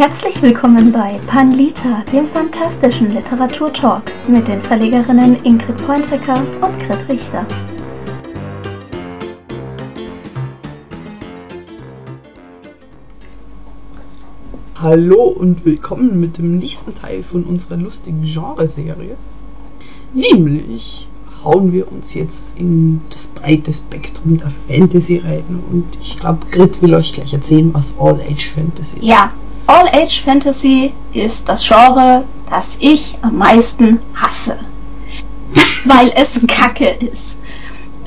Herzlich willkommen bei Panlita, dem fantastischen Literaturtalk mit den Verlegerinnen Ingrid Pointrecker und Grit Richter. Hallo und willkommen mit dem nächsten Teil von unserer lustigen Genreserie. Nämlich hauen wir uns jetzt in das breite Spektrum der Fantasy rein und ich glaube, Grit will euch gleich erzählen, was All-Age Fantasy ist. Ja, All-Age Fantasy ist das Genre, das ich am meisten hasse. Weil es Kacke ist.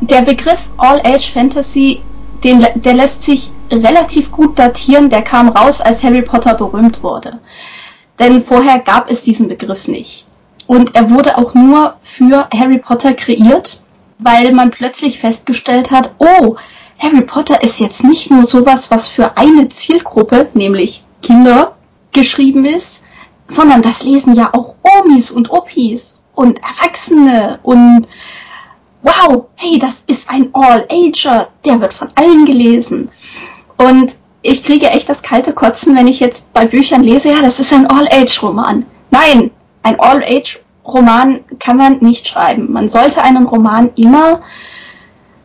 Der Begriff All-Age Fantasy, der lässt sich relativ gut datieren. Der kam raus, als Harry Potter berühmt wurde. Denn vorher gab es diesen Begriff nicht. Und er wurde auch nur für Harry Potter kreiert, weil man plötzlich festgestellt hat, oh, Harry Potter ist jetzt nicht nur sowas, was für eine Zielgruppe, nämlich Kinder geschrieben ist, sondern das lesen ja auch Omis und Opis und Erwachsene und wow, hey, das ist ein All-Ager, der wird von allen gelesen. Und ich kriege echt das kalte Kotzen, wenn ich jetzt bei Büchern lese, ja, das ist ein All-Age-Roman. Nein, ein All-Age-Roman kann man nicht schreiben. Man sollte einen Roman immer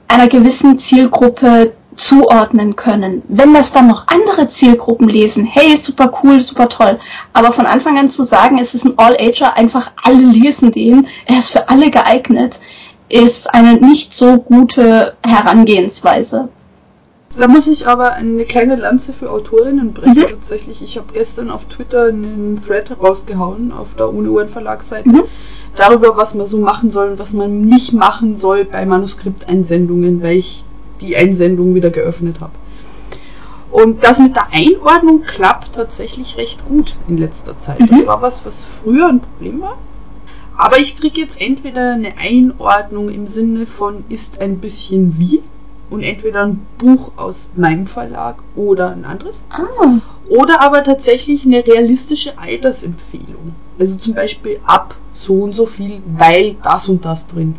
einer gewissen Zielgruppe zuordnen können. Wenn das dann noch andere Zielgruppen lesen, hey, super cool, super toll. Aber von Anfang an zu sagen, es ist ein All-Ager, einfach alle lesen den, er ist für alle geeignet, ist eine nicht so gute Herangehensweise. Da muss ich aber eine kleine Lanze für Autorinnen brechen. Mhm. Tatsächlich, ich habe gestern auf Twitter einen Thread rausgehauen auf der UNO Verlagsseite mhm. darüber, was man so machen soll und was man nicht machen soll bei Manuskripteinsendungen, weil ich die Einsendung wieder geöffnet habe. Und das mit der Einordnung klappt tatsächlich recht gut in letzter Zeit. Mhm. Das war was, was früher ein Problem war. Aber ich kriege jetzt entweder eine Einordnung im Sinne von ist ein bisschen wie und entweder ein Buch aus meinem Verlag oder ein anderes. Ah. Oder aber tatsächlich eine realistische Altersempfehlung. Also zum Beispiel ab so und so viel, weil das und das drin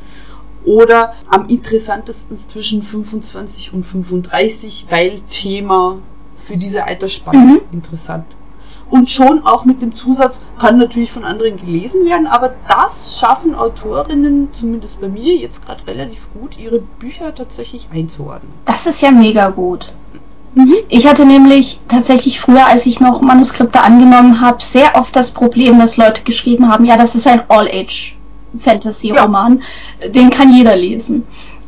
oder am interessantesten zwischen 25 und 35, weil Thema für diese Altersspanne mhm. interessant. Und schon auch mit dem Zusatz, kann natürlich von anderen gelesen werden, aber das schaffen Autorinnen, zumindest bei mir, jetzt gerade relativ gut, ihre Bücher tatsächlich einzuordnen. Das ist ja mega gut. Mhm. Ich hatte nämlich tatsächlich früher, als ich noch Manuskripte angenommen habe, sehr oft das Problem, dass Leute geschrieben haben, ja, das ist ein All-Age Fantasy-Roman. Ja. Den kann jeder lesen.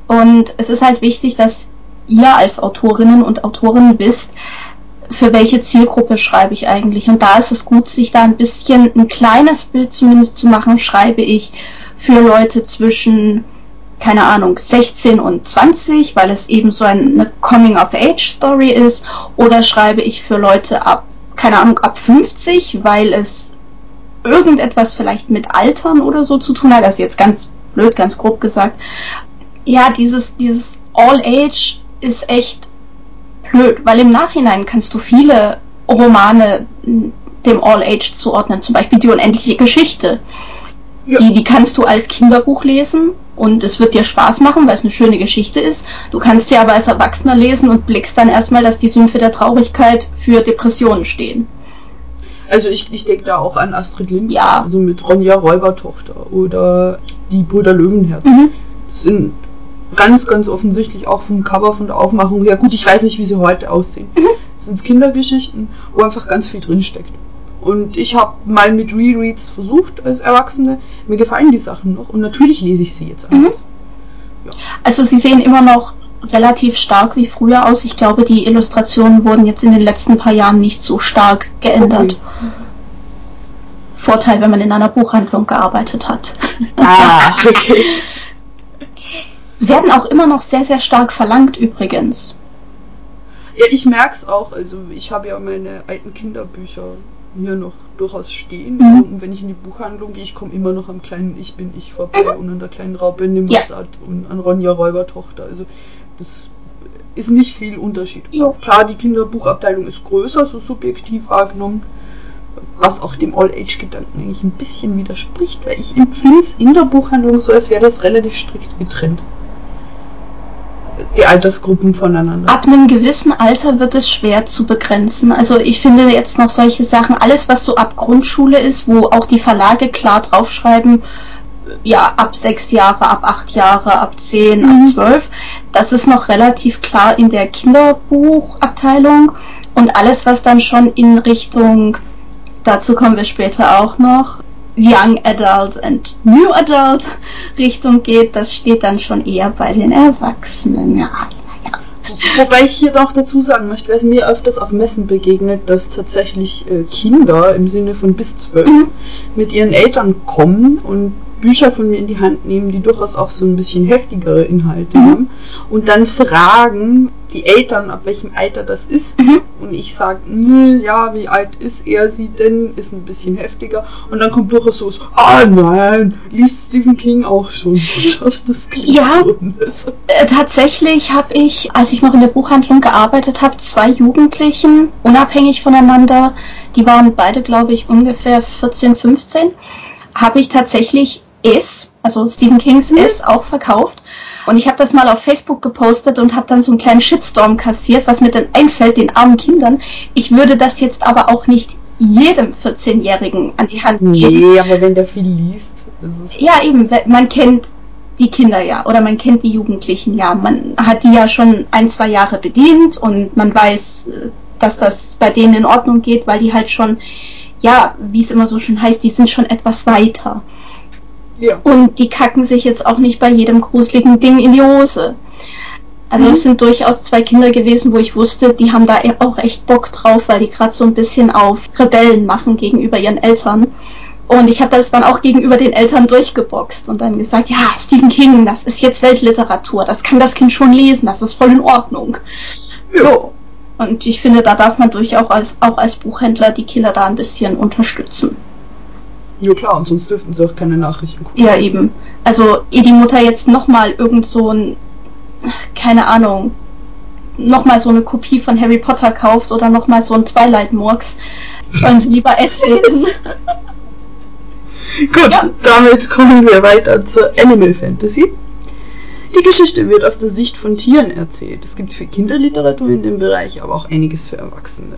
Und es ist halt wichtig, dass ihr als Autorinnen und Autoren wisst, für welche Zielgruppe schreibe ich eigentlich. Und da ist es gut, sich da ein bisschen ein kleines Bild zumindest zu machen, schreibe ich für Leute zwischen, keine Ahnung, 16 und 20, weil es eben so eine Coming-of-Age-Story ist, oder schreibe ich für Leute ab, keine Ahnung, ab 50, weil es irgendetwas vielleicht mit Altern oder so zu tun hat, das ist jetzt ganz blöd, ganz grob gesagt. Ja, dieses, dieses All Age ist echt blöd, weil im Nachhinein kannst du viele Romane dem All Age zuordnen, zum Beispiel die unendliche Geschichte. Ja. Die, die kannst du als Kinderbuch lesen und es wird dir Spaß machen, weil es eine schöne Geschichte ist. Du kannst sie aber als Erwachsener lesen und blickst dann erstmal, dass die Sümpfe der Traurigkeit für Depressionen stehen. Also ich, ich denke da auch an Astrid Lindgren, ja. also mit Ronja Räubertochter oder die Brüder Löwenherz. Mhm. Das sind ganz, ganz offensichtlich auch vom Cover, von der Aufmachung her. Gut, ich weiß nicht, wie sie heute aussehen. Mhm. Das sind Kindergeschichten, wo einfach ganz viel drinsteckt. Und ich habe mal mit Rereads versucht als Erwachsene. Mir gefallen die Sachen noch und natürlich lese ich sie jetzt anders. Mhm. Ja. Also sie sehen immer noch relativ stark wie früher aus. Ich glaube, die Illustrationen wurden jetzt in den letzten paar Jahren nicht so stark geändert. Okay. Vorteil, wenn man in einer Buchhandlung gearbeitet hat. Ah, okay. Werden auch immer noch sehr, sehr stark verlangt übrigens. Ja, ich merke es auch. Also ich habe ja meine alten Kinderbücher hier noch durchaus stehen. Mhm. Und wenn ich in die Buchhandlung gehe, ich komme immer noch am kleinen Ich bin ich vorbei mhm. und an der kleinen Raupe Nimrod ja. und an Ronja Räubertochter. Also das ist nicht viel Unterschied. Ja. Klar, die Kinderbuchabteilung ist größer, so subjektiv wahrgenommen, was auch dem All-Age-Gedanken eigentlich ein bisschen widerspricht, weil ich empfinde es in der Buchhandlung so, als wäre das relativ strikt getrennt. die Altersgruppen voneinander. Ab einem gewissen Alter wird es schwer zu begrenzen. Also ich finde jetzt noch solche Sachen, alles was so ab Grundschule ist, wo auch die Verlage klar draufschreiben, ja, ab sechs Jahre, ab acht Jahre, ab zehn, mhm. ab zwölf, das ist noch relativ klar in der Kinderbuchabteilung. Und alles, was dann schon in Richtung, dazu kommen wir später auch noch, Young Adult and New Adult Richtung geht, das steht dann schon eher bei den Erwachsenen. Ja, ja. Wobei ich hier doch dazu sagen möchte, weil mir öfters auf Messen begegnet, dass tatsächlich äh, Kinder im Sinne von bis zwölf mhm. mit ihren Eltern kommen und Bücher von mir in die Hand nehmen, die durchaus auch so ein bisschen heftigere Inhalte mhm. haben und dann fragen die Eltern, ab welchem Alter das ist. Mhm. Und ich sage, ja, wie alt ist er sie denn? Ist ein bisschen heftiger. Und dann kommt durchaus so, ah nein, liest Stephen King auch schon. Das ja, schon. Äh, tatsächlich habe ich, als ich noch in der Buchhandlung gearbeitet habe, zwei Jugendlichen, unabhängig voneinander, die waren beide, glaube ich, ungefähr 14, 15, habe ich tatsächlich S, also Stephen Kings mhm. S, auch verkauft. Und ich habe das mal auf Facebook gepostet und habe dann so einen kleinen Shitstorm kassiert, was mir dann einfällt, den armen Kindern. Ich würde das jetzt aber auch nicht jedem 14-Jährigen an die Hand geben. Nee, aber wenn der viel liest. ja, eben, man kennt die Kinder ja oder man kennt die Jugendlichen ja. Man hat die ja schon ein, zwei Jahre bedient und man weiß, äh, dass das bei denen in Ordnung geht, weil die halt schon, ja, wie es immer so schön heißt, die sind schon etwas weiter. Ja. Und die kacken sich jetzt auch nicht bei jedem gruseligen Ding in die Hose. Also mhm. es sind durchaus zwei Kinder gewesen, wo ich wusste, die haben da auch echt Bock drauf, weil die gerade so ein bisschen auf Rebellen machen gegenüber ihren Eltern. Und ich habe das dann auch gegenüber den Eltern durchgeboxt und dann gesagt, ja, Stephen King, das ist jetzt Weltliteratur, das kann das Kind schon lesen, das ist voll in Ordnung. Ja. Und ich finde, da darf man durchaus als, auch als Buchhändler die Kinder da ein bisschen unterstützen. Ja klar, und sonst dürften sie auch keine Nachrichten gucken. Ja, eben. Also, ehe die Mutter jetzt nochmal irgend so ein, keine Ahnung, nochmal so eine Kopie von Harry Potter kauft oder nochmal so ein Twilight-Murks, sollen sie lieber S lesen. Gut, ja. damit kommen wir weiter zur Animal Fantasy. Die Geschichte wird aus der Sicht von Tieren erzählt. Es gibt für Kinderliteratur in dem Bereich, aber auch einiges für Erwachsene.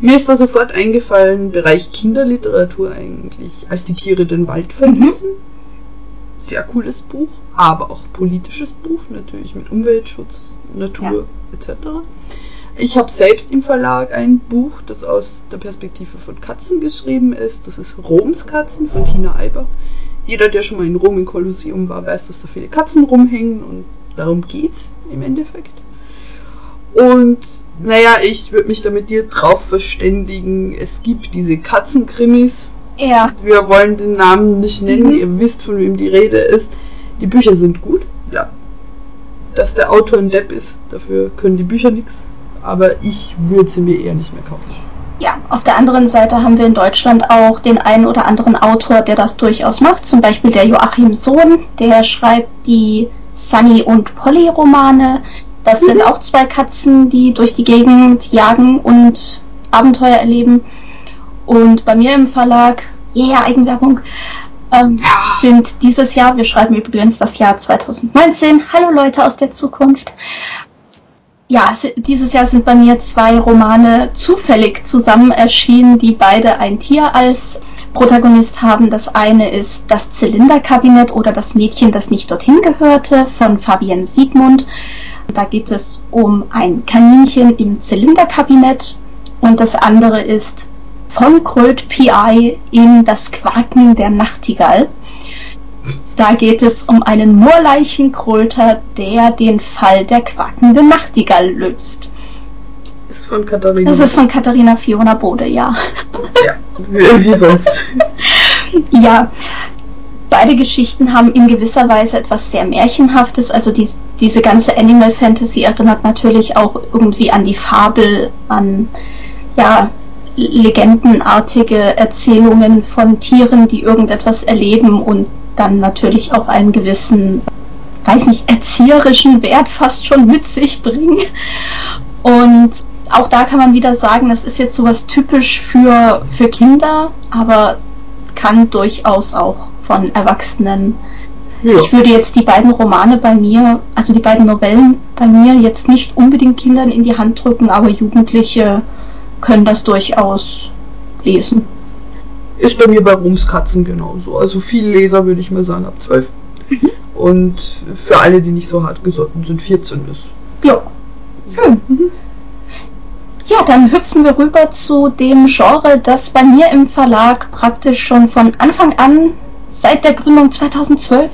Mir ist da sofort eingefallen, Bereich Kinderliteratur eigentlich, als die Tiere den Wald verließen. Mhm. Sehr cooles Buch, aber auch politisches Buch, natürlich mit Umweltschutz, Natur ja. etc. Ich habe selbst im Verlag ein Buch, das aus der Perspektive von Katzen geschrieben ist. Das ist Roms Katzen von Tina Eiber jeder, der schon mal in Rom im Kolosseum war, weiß, dass da viele Katzen rumhängen und darum geht's im Endeffekt. Und naja, ich würde mich da mit dir drauf verständigen. Es gibt diese Katzenkrimis. Ja. Wir wollen den Namen nicht nennen, mhm. ihr wisst, von wem die Rede ist. Die Bücher sind gut, ja. Dass der Autor ein Depp ist, dafür können die Bücher nichts. Aber ich würde sie mir eher nicht mehr kaufen ja, auf der anderen Seite haben wir in Deutschland auch den einen oder anderen Autor, der das durchaus macht. Zum Beispiel der Joachim Sohn, der schreibt die Sunny und Polly Romane. Das mhm. sind auch zwei Katzen, die durch die Gegend jagen und Abenteuer erleben. Und bei mir im Verlag, yeah, Eigenwerbung, ähm, sind dieses Jahr, wir schreiben übrigens das Jahr 2019, hallo Leute aus der Zukunft, ja, dieses Jahr sind bei mir zwei Romane zufällig zusammen erschienen, die beide ein Tier als Protagonist haben. Das eine ist Das Zylinderkabinett oder Das Mädchen, das nicht dorthin gehörte von Fabienne Siegmund. Da geht es um ein Kaninchen im Zylinderkabinett und das andere ist von Kröt PI in Das Quaken der Nachtigall. Da geht es um einen Moorleichenkröter, der den Fall der quakenden Nachtigall löst. Ist von Katharina. Das ist von Katharina Fiona Bode, ja. Ja, wie sonst. ja, beide Geschichten haben in gewisser Weise etwas sehr Märchenhaftes. Also die, diese ganze Animal Fantasy erinnert natürlich auch irgendwie an die Fabel, an ja, legendenartige Erzählungen von Tieren, die irgendetwas erleben und dann natürlich auch einen gewissen, weiß nicht, erzieherischen Wert fast schon mit sich bringen. Und auch da kann man wieder sagen, das ist jetzt sowas typisch für, für Kinder, aber kann durchaus auch von Erwachsenen Ja. Ich würde jetzt die beiden Romane bei mir, also die beiden Novellen bei mir jetzt nicht unbedingt Kindern in die Hand drücken, aber Jugendliche können das durchaus lesen. Ist bei mir bei Rumskatzen genauso. Also viele Leser würde ich mal sagen ab 12. Mhm. Und für alle, die nicht so hart gesotten sind, 14 ist. Ja, schön. Mhm. Ja, dann hüpfen wir rüber zu dem Genre, das bei mir im Verlag praktisch schon von Anfang an, seit der Gründung 2012,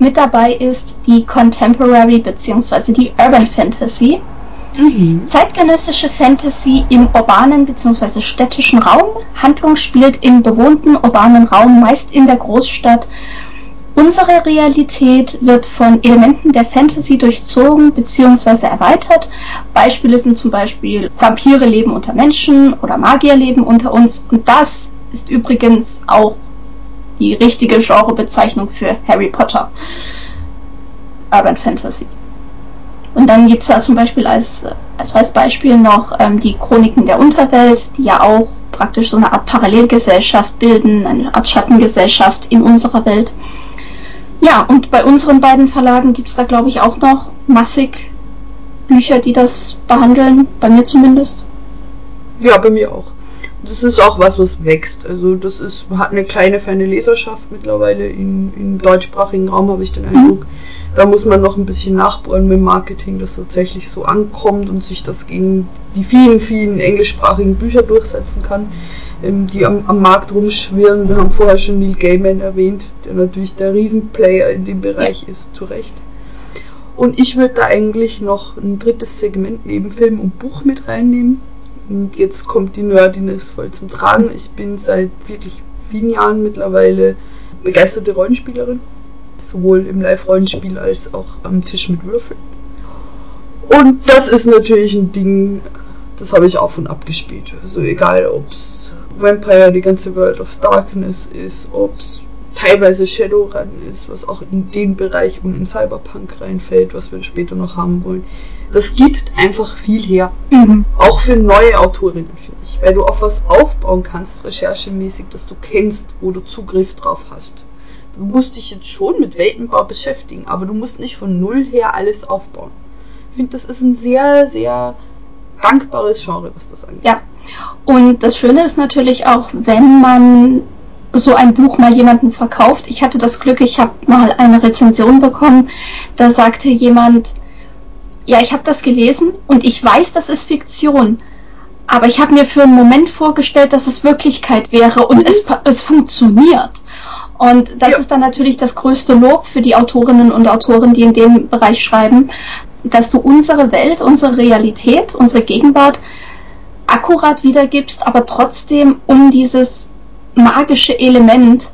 mit dabei ist, die Contemporary bzw. die Urban Fantasy. Mhm. Zeitgenössische Fantasy im urbanen bzw. städtischen Raum. Handlung spielt im bewohnten urbanen Raum, meist in der Großstadt. Unsere Realität wird von Elementen der Fantasy durchzogen bzw. erweitert. Beispiele sind zum Beispiel Vampire leben unter Menschen oder Magier leben unter uns. Und das ist übrigens auch die richtige Genrebezeichnung für Harry Potter. Urban Fantasy. Und dann gibt es da zum Beispiel als, also als Beispiel noch ähm, die Chroniken der Unterwelt, die ja auch praktisch so eine Art Parallelgesellschaft bilden, eine Art Schattengesellschaft in unserer Welt. Ja, und bei unseren beiden Verlagen gibt es da, glaube ich, auch noch massig Bücher, die das behandeln, bei mir zumindest. Ja, bei mir auch. Das ist auch was, was wächst. Also das ist, hat eine kleine, feine Leserschaft mittlerweile. In, im deutschsprachigen Raum habe ich den Eindruck. Mhm da muss man noch ein bisschen nachbohren mit Marketing, dass tatsächlich so ankommt und sich das gegen die vielen, vielen englischsprachigen Bücher durchsetzen kann, ähm, die am, am Markt rumschwirren. Wir haben vorher schon Neil Gaiman erwähnt, der natürlich der Riesenplayer in dem Bereich ist, zu Recht. Und ich würde da eigentlich noch ein drittes Segment neben Film und Buch mit reinnehmen. Und jetzt kommt die Nerdiness voll zum Tragen. Ich bin seit wirklich vielen Jahren mittlerweile begeisterte Rollenspielerin sowohl im Live-Rollenspiel als auch am Tisch mit Würfeln. Und das ist natürlich ein Ding, das habe ich auf und ab gespielt. Also egal, ob es Vampire, die ganze World of Darkness ist, ob es teilweise Shadowrun ist, was auch in den Bereich und in Cyberpunk reinfällt, was wir später noch haben wollen. Das gibt einfach viel her. Mhm. Auch für neue Autorinnen, finde ich. Weil du auf was aufbauen kannst, recherchemäßig, das du kennst, wo du Zugriff drauf hast du musst dich jetzt schon mit Weltenbau beschäftigen, aber du musst nicht von Null her alles aufbauen. Ich finde, das ist ein sehr, sehr dankbares Genre, was das angeht. Ja. Und das Schöne ist natürlich auch, wenn man so ein Buch mal jemanden verkauft. Ich hatte das Glück, ich habe mal eine Rezension bekommen, da sagte jemand, ja, ich habe das gelesen und ich weiß, das ist Fiktion, aber ich habe mir für einen Moment vorgestellt, dass es Wirklichkeit wäre und mhm. es, es funktioniert. Und das ja. ist dann natürlich das größte Lob für die Autorinnen und Autoren, die in dem Bereich schreiben, dass du unsere Welt, unsere Realität, unsere Gegenwart akkurat wiedergibst, aber trotzdem um dieses magische Element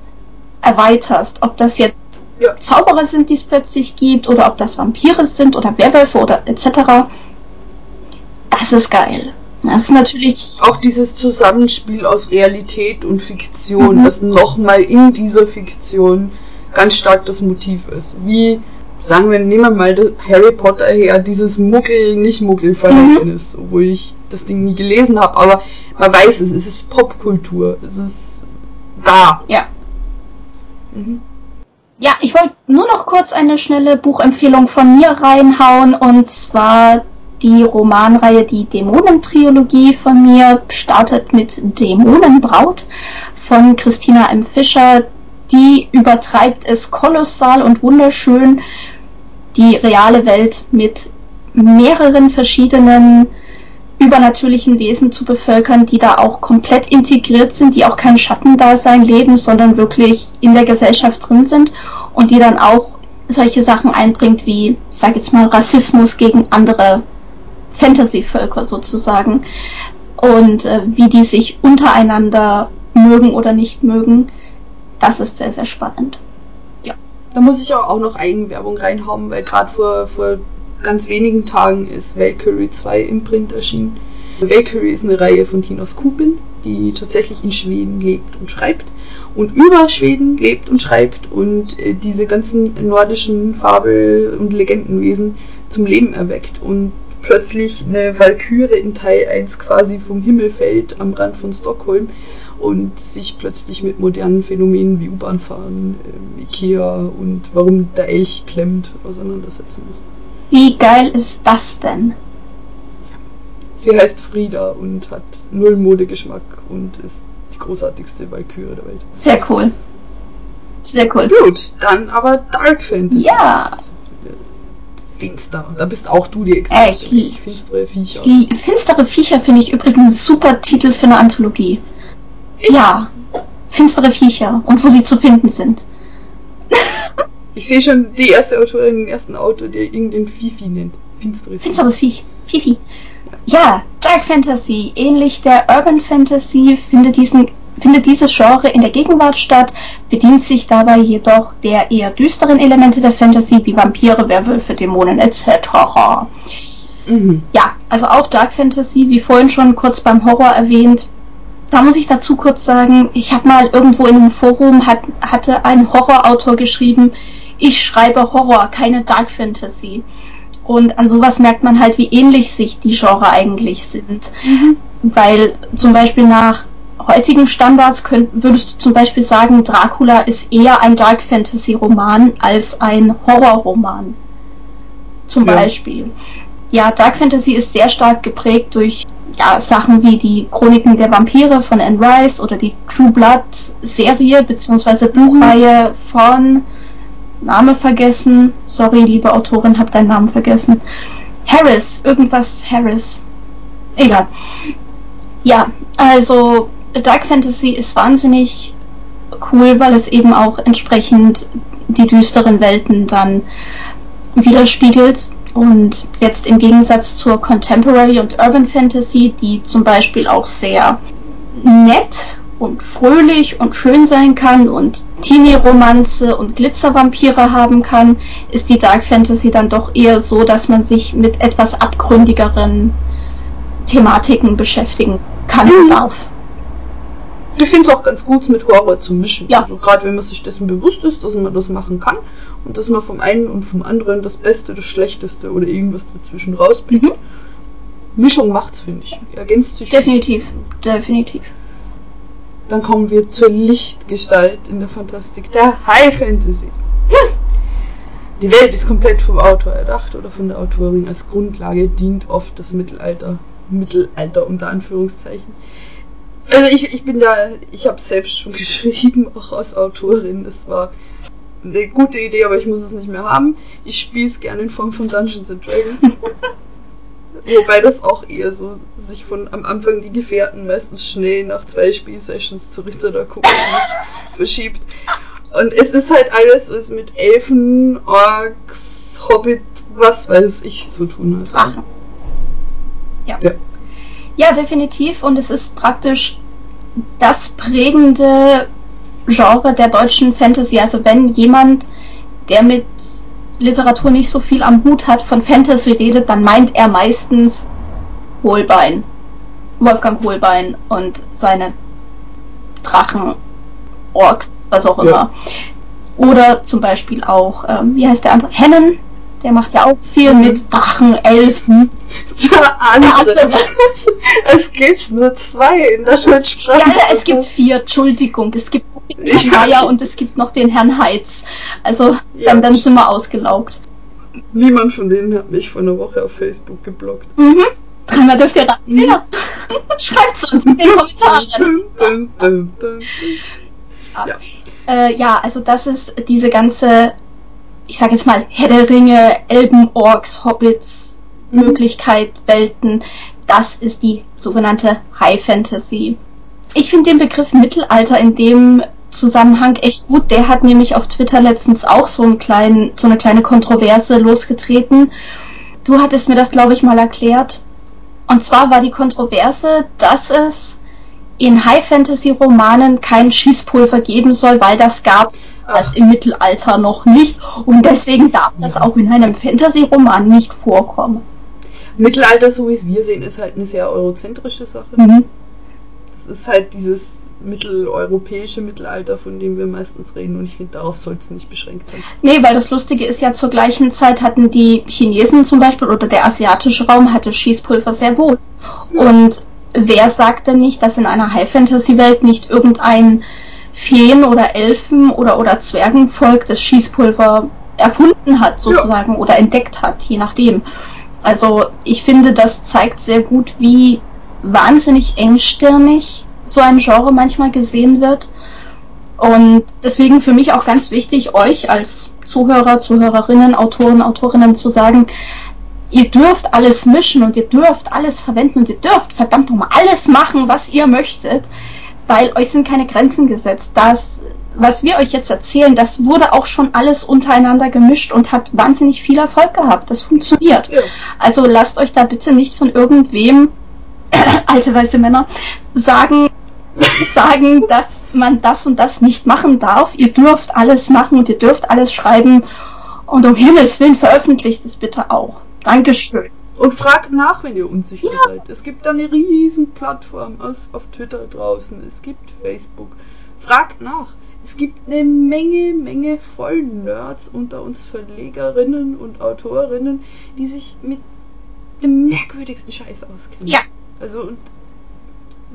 erweiterst. Ob das jetzt ja. Zauberer sind, die es plötzlich gibt, oder ob das Vampire sind oder Werwölfe oder etc. Das ist geil. Das ist natürlich. Auch dieses Zusammenspiel aus Realität und Fiktion, mhm. das nochmal in dieser Fiktion ganz stark das Motiv ist. Wie, sagen wir, nehmen wir mal Harry Potter her, dieses Muggel-Nicht-Muggel-Verhältnis, mhm. obwohl ich das Ding nie gelesen habe, aber man weiß es, es ist Popkultur, es ist da. Ja. Mhm. Ja, ich wollte nur noch kurz eine schnelle Buchempfehlung von mir reinhauen und zwar die Romanreihe Die Dämonentrilogie von mir startet mit Dämonenbraut von Christina M. Fischer. Die übertreibt es kolossal und wunderschön, die reale Welt mit mehreren verschiedenen übernatürlichen Wesen zu bevölkern, die da auch komplett integriert sind, die auch kein Schattendasein leben, sondern wirklich in der Gesellschaft drin sind und die dann auch solche Sachen einbringt wie, sag jetzt mal, Rassismus gegen andere Fantasy-Völker sozusagen und äh, wie die sich untereinander mögen oder nicht mögen, das ist sehr, sehr spannend. Ja. Da muss ich auch noch Eigenwerbung reinhauen, weil gerade vor, vor ganz wenigen Tagen ist Valkyrie 2 im Print erschienen. Valkyrie ist eine Reihe von Tinos Kupin, die tatsächlich in Schweden lebt und schreibt und über Schweden lebt und schreibt und äh, diese ganzen nordischen Fabel- und Legendenwesen zum Leben erweckt. Und plötzlich eine Valkyrie in Teil 1 quasi vom Himmel fällt am Rand von Stockholm und sich plötzlich mit modernen Phänomenen wie U-Bahn fahren, äh, Ikea und warum der Elch klemmt auseinandersetzen muss. Wie geil ist das denn? Sie heißt Frieda und hat null Modegeschmack und ist die großartigste Valkyrie der Welt. Sehr cool. Sehr cool. Gut, dann aber Dark Fantasy. Ja. Finster. Da bist auch du die Äh, Expertin. ich- Finstere Viecher. Die Finstere Viecher finde ich übrigens super Titel für eine Anthologie. Ja. Finstere Viecher und wo sie zu finden sind. Ich sehe schon die erste Autorin, den ersten Autor, der irgendein Fifi nennt. Finstere Viecher. Finsteres Viech. Fifi. Ja, Dark Fantasy, ähnlich der Urban Fantasy, findet, diesen, findet dieses Genre in der Gegenwart statt, bedient sich dabei jedoch der eher düsteren Elemente der Fantasy wie Vampire, Werwölfe, Dämonen etc. Mhm. Ja, also auch Dark Fantasy, wie vorhin schon kurz beim Horror erwähnt. Da muss ich dazu kurz sagen, ich habe mal irgendwo in einem Forum hat, hatte ein Horrorautor geschrieben, ich schreibe Horror, keine Dark Fantasy. Und an sowas merkt man halt, wie ähnlich sich die Genre eigentlich sind. Weil zum Beispiel nach heutigen Standards könnt, würdest du zum Beispiel sagen, Dracula ist eher ein Dark Fantasy Roman als ein Horrorroman. Zum Ja. Beispiel. Ja, Dark Fantasy ist sehr stark geprägt durch ja, Sachen wie die Chroniken der Vampire von Anne Rice oder die True Blood Serie bzw. Buchreihe von Name vergessen. Sorry, liebe Autorin, hab deinen Namen vergessen. Harris, irgendwas Harris. Egal. Ja, also Dark Fantasy ist wahnsinnig cool, weil es eben auch entsprechend die düsteren Welten dann widerspiegelt. Und jetzt im Gegensatz zur Contemporary und Urban Fantasy, die zum Beispiel auch sehr nett und fröhlich und schön sein kann und Teenie-Romanze und Glitzervampire haben kann, ist die Dark Fantasy dann doch eher so, dass man sich mit etwas abgründigeren Thematiken beschäftigen kann und darf. Ich finde es auch ganz gut, mit Horror zu mischen. Ja. Also gerade wenn man sich dessen bewusst ist, dass man das machen kann und dass man vom einen und vom anderen das Beste, das Schlechteste oder irgendwas dazwischen rauspickt. Mhm. Mischung macht's, finde ich. Ergänzt sich. Definitiv, definitiv. Dann kommen wir zur Lichtgestalt in der Fantastik, der High Fantasy. Die Welt ist komplett vom Autor erdacht oder von der Autorin. Als Grundlage dient oft das Mittelalter. Mittelalter unter Anführungszeichen. Also ich, ich bin da, ich habe selbst schon geschrieben, auch als Autorin. Es war eine gute Idee, aber ich muss es nicht mehr haben. Ich spiele es gerne in Form von Dungeons and Dragons. Wobei das auch eher so sich von am Anfang die Gefährten meistens schnell nach zwei Spielsessions zu Ritter der Kokosnuss verschiebt. Und es ist halt alles, was mit Elfen, Orks, Hobbit, was weiß ich zu tun hat. Drachen. Ja. Ja. Ja, definitiv. Und es ist praktisch das prägende Genre der deutschen Fantasy. Also wenn jemand, der mit Literatur nicht so viel am Hut hat, von Fantasy redet, dann meint er meistens Holbein. Wolfgang Holbein und seine Drachen, Orks, was auch Ja. immer. Oder zum Beispiel auch, ähm, wie heißt der andere? Hennen. Der macht ja auch viel Mhm. mit Drachen, Elfen. Der andere. Der andere. es gibt nur zwei in der Deutschsprache. Ja, ja, es gibt vier, Entschuldigung. Es gibt den Herrn Ja. Und es gibt noch den Herrn Heitz. Also, Ja. dann, dann sind wir ausgelaugt. Niemand von denen hat mich vor einer Woche auf Facebook geblockt. Mhm. Dreimal dürft ihr raten. Ja. Schreibt's uns in den Kommentaren. Dun, dun, dun, dun, dun. Ja. Äh, ja, also das ist diese ganze, ich sag jetzt mal, Herr der Ringe, Elben, Orks, Hobbits, Möglichkeit, Welten. Das ist die sogenannte High Fantasy. Ich finde den Begriff Mittelalter in dem Zusammenhang echt gut. Der hat nämlich auf Twitter letztens auch so, einen kleinen, so eine kleine Kontroverse losgetreten. Du hattest mir das, glaube ich, mal erklärt. Und zwar war die Kontroverse, dass es in High-Fantasy-Romanen kein Schießpulver geben soll, weil das gab es im Mittelalter noch nicht. Und deswegen darf das auch in einem Fantasy-Roman nicht vorkommen. Mittelalter, so wie es wir sehen, ist halt eine sehr eurozentrische Sache. Mhm. es ist halt dieses mitteleuropäische Mittelalter, von dem wir meistens reden. Und ich finde, darauf soll es nicht beschränkt sein. Nee, weil das Lustige ist ja, zur gleichen Zeit hatten die Chinesen zum Beispiel oder der asiatische Raum hatte Schießpulver sehr wohl. Ja. Und wer sagt denn nicht, dass in einer High-Fantasy-Welt nicht irgendein Feen- oder Elfen- oder, oder Zwergenvolk das Schießpulver erfunden hat, sozusagen, ja. oder entdeckt hat, je nachdem. Also ich finde, das zeigt sehr gut, wie wahnsinnig engstirnig so ein Genre manchmal gesehen wird. Und deswegen für mich auch ganz wichtig, euch als Zuhörer, Zuhörerinnen, Autoren, Autorinnen zu sagen, ihr dürft alles mischen und ihr dürft alles verwenden und ihr dürft verdammt nochmal alles machen, was ihr möchtet, weil euch sind keine Grenzen gesetzt. Das, was wir euch jetzt erzählen, das wurde auch schon alles untereinander gemischt und hat wahnsinnig viel Erfolg gehabt. Das funktioniert. Ja. Also lasst euch da bitte nicht von irgendwem, alte weiße Männer, sagen, sagen, dass man das und das nicht machen darf. Ihr dürft alles machen und ihr dürft alles schreiben. Und um Himmels Willen veröffentlicht es bitte auch. Dankeschön. Und fragt nach, wenn ihr unsicher ja. seid. Es gibt da eine riesen Plattform aus, auf Twitter draußen. Es gibt Facebook. Fragt nach. Es gibt eine Menge, Menge Vollnerds unter uns Verlegerinnen und Autorinnen, die sich mit dem merkwürdigsten Scheiß auskennen. Ja. Also, und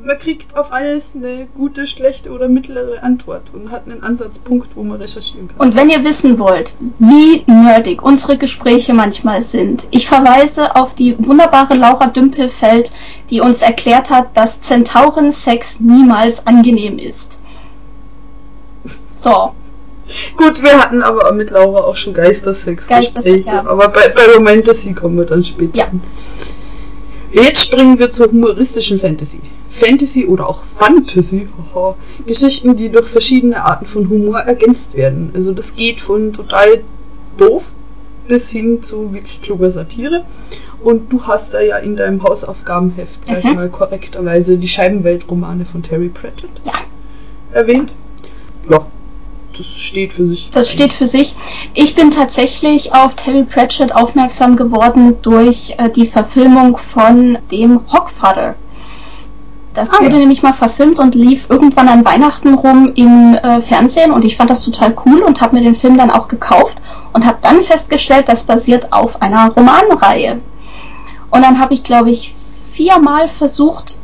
man kriegt auf alles eine gute, schlechte oder mittlere Antwort und hat einen Ansatzpunkt, wo man recherchieren kann. Und wenn ihr wissen wollt, wie nerdig unsere Gespräche manchmal sind, ich verweise auf die wunderbare Laura Dümpelfeld, die uns erklärt hat, dass Zentauren-Sex niemals angenehm ist. So. Gut, wir hatten aber mit Laura auch schon Geistersex-Gespräche, Geistersex, ja. aber bei, bei Romantasy kommen wir dann später. Ja. Jetzt springen wir zur humoristischen Fantasy. Fantasy oder auch Fantasy, haha, Geschichten, die durch verschiedene Arten von Humor ergänzt werden. Also das geht von total doof bis hin zu wirklich kluger Satire. Und du hast da ja in deinem Hausaufgabenheft gleich mhm. mal korrekterweise die Scheibenweltromane von Terry Pratchett ja. erwähnt. Ja, das steht für sich. Das steht für sich. Ich bin tatsächlich auf Terry Pratchett aufmerksam geworden durch äh, die Verfilmung von dem Hogfather. Das ah, wurde ja. nämlich mal verfilmt und lief irgendwann an Weihnachten rum im äh, Fernsehen und ich fand das total cool und habe mir den Film dann auch gekauft und habe dann festgestellt, das basiert auf einer Romanreihe. Und dann habe ich, glaube ich, viermal versucht,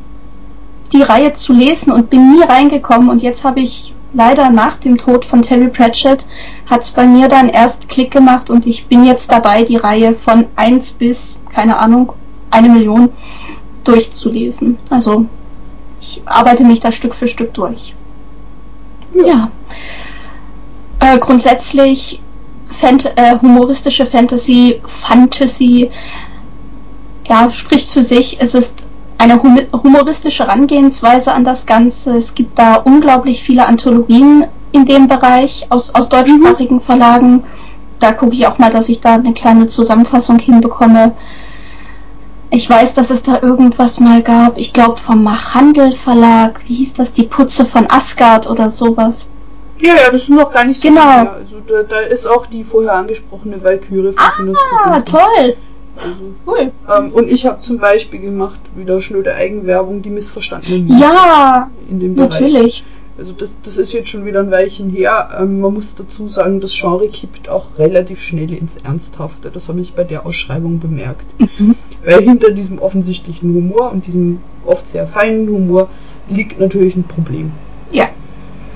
die Reihe zu lesen und bin nie reingekommen und jetzt habe ich leider nach dem Tod von Terry Pratchett hat es bei mir dann erst Klick gemacht und ich bin jetzt dabei, die Reihe von 1 bis, keine Ahnung, eine Million durchzulesen. Also ich arbeite mich da Stück für Stück durch. Ja. Äh, grundsätzlich Fant äh, humoristische Fantasy, Fantasy, ja, spricht für sich. Es ist eine humoristische Herangehensweise an das Ganze. Es gibt da unglaublich viele Anthologien in dem Bereich aus, aus deutschsprachigen Verlagen. Da gucke ich auch mal, dass ich da eine kleine Zusammenfassung hinbekomme. Ich weiß, dass es da irgendwas mal gab. Ich glaube vom Machandel Verlag. Wie hieß das? Die Putze von Asgard oder sowas. Ja, ja, das ist noch gar nicht so. Genau. Also da, da, ist auch die vorher angesprochene Valkyrie von Ah, toll. Also, cool. Ähm, und ich habe zum Beispiel gemacht, wieder schnöde Eigenwerbung, die missverstandenen Ja, in dem Bereich. natürlich. Also das, das ist jetzt schon wieder ein Weilchen her. Ähm, man muss dazu sagen, das Genre kippt auch relativ schnell ins Ernsthafte. Das habe ich bei der Ausschreibung bemerkt. Mhm. Weil hinter diesem offensichtlichen Humor und diesem oft sehr feinen Humor liegt natürlich ein Problem. Ja.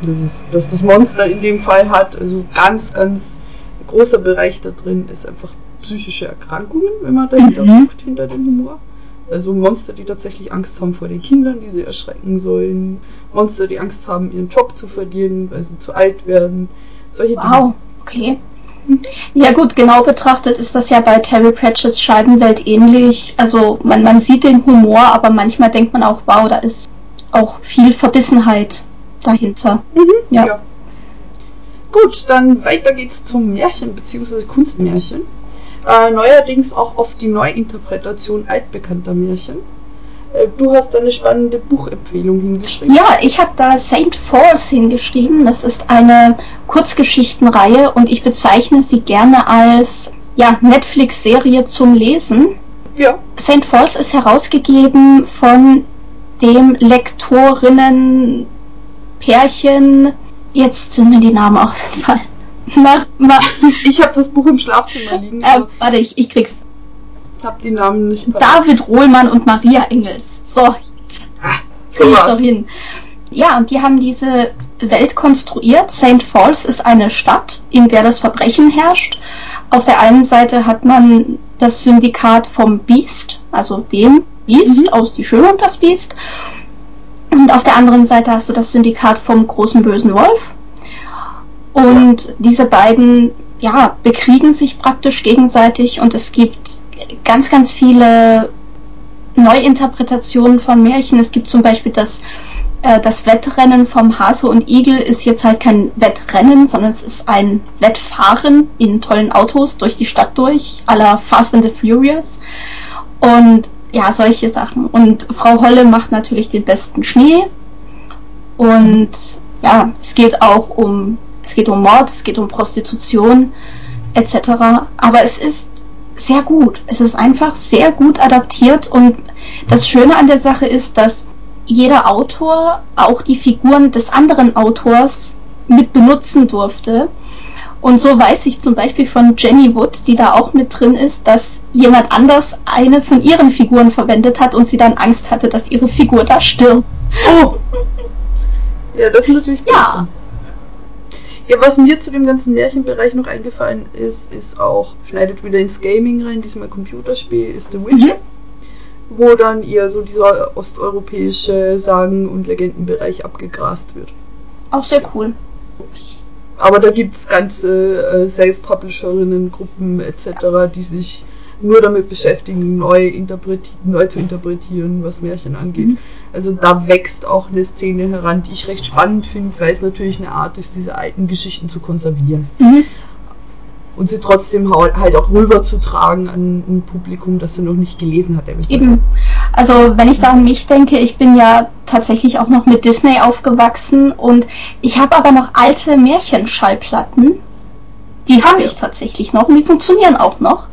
Das ist, dass das Monster in dem Fall hat, also ganz, ganz großer Bereich da drin ist einfach psychische Erkrankungen, wenn man dahinter mhm. guckt, hinter dem Humor. Also Monster, die tatsächlich Angst haben vor den Kindern, die sie erschrecken sollen. Monster, die Angst haben, ihren Job zu verlieren, weil sie zu alt werden. Solche wow, Dinge. okay. Ja gut, genau betrachtet ist das ja bei Terry Pratchett's Scheibenwelt ähnlich. Also man, man sieht den Humor, aber manchmal denkt man auch, wow, da ist auch viel Verbissenheit dahinter. Mhm, ja. ja. Gut, dann weiter geht's zum Märchen bzw. Kunstmärchen. Äh, neuerdings auch oft die Neuinterpretation altbekannter Märchen. Äh, du hast eine spannende Buchempfehlung hingeschrieben. Ja, ich habe da Saint Falls hingeschrieben. Das ist eine Kurzgeschichtenreihe und ich bezeichne sie gerne als ja, Netflix-Serie zum Lesen. Ja. Saint Falls ist herausgegeben von dem Lektorinnen-Pärchen, jetzt sind mir die Namen ausgefallen. Ma, ma, ich habe das Buch im Schlafzimmer liegen. Äh, warte, ich, ich krieg's. Ich hab die Namen nicht David Rohlmann und Maria Engels. So, Ach, so ich doch hin. Ja, und die haben diese Welt konstruiert. St. Falls ist eine Stadt, in der das Verbrechen herrscht. Auf der einen Seite hat man das Syndikat vom Beast, also dem Beast mhm. aus Die Schöne und das Beast. Und auf der anderen Seite hast du das Syndikat vom großen bösen Wolf. Und diese beiden, ja, bekriegen sich praktisch gegenseitig und es gibt ganz, ganz viele Neuinterpretationen von Märchen. Es gibt zum Beispiel das äh, das Wettrennen vom Hase und Igel ist jetzt halt kein Wettrennen, sondern es ist ein Wettfahren in tollen Autos durch die Stadt durch, aller Fast and the Furious. Und ja, solche Sachen. Und Frau Holle macht natürlich den besten Schnee. Und ja, es geht auch um, es geht um Mord, es geht um Prostitution, etc. Aber es ist sehr gut. Es ist einfach sehr gut adaptiert und das Schöne an der Sache ist, dass jeder Autor auch die Figuren des anderen Autors mit benutzen durfte. Und so weiß ich zum Beispiel von Jenny Wood, die da auch mit drin ist, dass jemand anders eine von ihren Figuren verwendet hat und sie dann Angst hatte, dass ihre Figur da stirbt. Oh. Ja, das ist natürlich. Ja. Ja, was mir zu dem ganzen Märchenbereich noch eingefallen ist, ist auch, schneidet wieder ins Gaming rein, diesmal Computerspiel, ist The Witcher. Mhm wo dann eher so dieser osteuropäische Sagen- und Legendenbereich abgegrast wird. Auch sehr cool. Aber da gibt es ganze äh, Self-Publisherinnen, Gruppen etc., die sich nur damit beschäftigen, neu, neu zu interpretieren, was Märchen angeht. Mhm. Also da wächst auch eine Szene heran, die ich recht spannend finde, weil es natürlich eine Art ist, diese alten Geschichten zu konservieren. Mhm und sie trotzdem halt auch rüberzutragen an ein Publikum, das sie noch nicht gelesen hat. Eben. Also wenn ich da an mich denke, ich bin ja tatsächlich auch noch mit Disney aufgewachsen und ich habe aber noch alte Märchenschallplatten. Die habe ich tatsächlich noch und die funktionieren auch noch.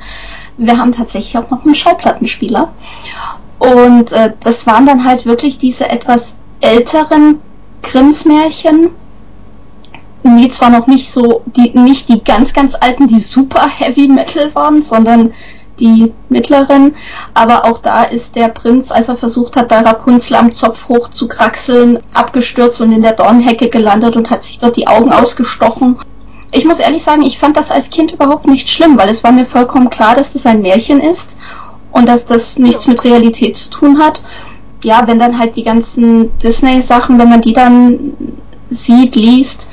Wir haben tatsächlich auch noch einen Schallplattenspieler. Und äh, das waren dann halt wirklich diese etwas älteren Grimms Märchen, nee, zwar noch nicht so, die, nicht die ganz, ganz alten, die super Heavy Metal waren, sondern die mittleren. Aber auch da ist der Prinz, als er versucht hat, bei Rapunzel am Zopf hoch zu kraxeln, abgestürzt und in der Dornhecke gelandet und hat sich dort die Augen ausgestochen. Ich muss ehrlich sagen, ich fand das als Kind überhaupt nicht schlimm, weil es war mir vollkommen klar, dass das ein Märchen ist und dass das nichts mit Realität zu tun hat. Ja, wenn dann halt die ganzen Disney-Sachen, wenn man die dann sieht, liest,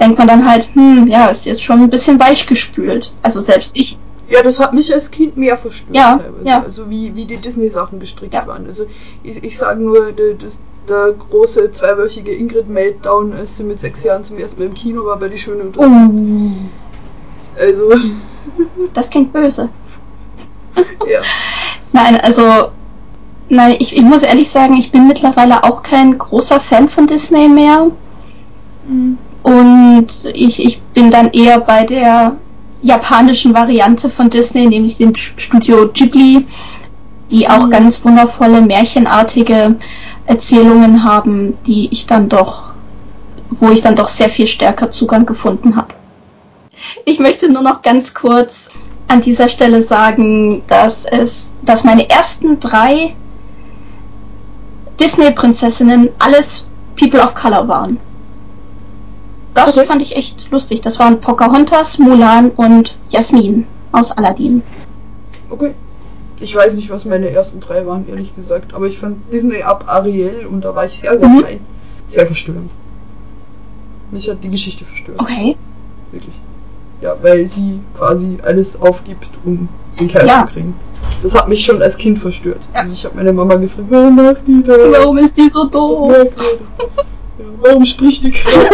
denkt man dann halt, hm, ja, ist jetzt schon ein bisschen weichgespült. Also selbst ich. Ja, das hat mich als Kind mehr verstört ja, teilweise. Ja. Also wie, wie die Disney-Sachen gestrickt ja. waren. Also ich, ich sage nur, der, der, große zweiwöchige Ingrid Meltdown, als sie mit sechs Jahren zum ersten Mal im Kino war bei Die Schöne und das oh. Also. Das klingt böse. ja. Nein, also Nein, ich, ich muss ehrlich sagen, ich bin mittlerweile auch kein großer Fan von Disney mehr. Mhm. Und ich, ich bin dann eher bei der japanischen Variante von Disney, nämlich dem Studio Ghibli, die auch mhm. ganz wundervolle, märchenartige Erzählungen haben, die ich dann doch, wo ich dann doch sehr viel stärker Zugang gefunden habe. Ich möchte nur noch ganz kurz an dieser Stelle sagen, dass es, dass meine ersten drei Disney-Prinzessinnen alles People of Color waren. Das okay. fand ich echt lustig. Das waren Pocahontas, Mulan und Jasmin aus Aladdin. Okay. Ich weiß nicht, was meine ersten drei waren, ehrlich gesagt. Aber ich fand Disney ab Ariel und da war ich sehr, sehr mhm. klein. Sehr verstörend. Mich hat die Geschichte verstört. Okay. Wirklich. Ja, weil sie quasi alles aufgibt, um den Kerl ja. zu kriegen. Das hat mich schon als Kind verstört. Ja. Also ich habe meine Mama gefragt, warum macht die das? Warum ist die so doof? Ja, warum spricht die gerade?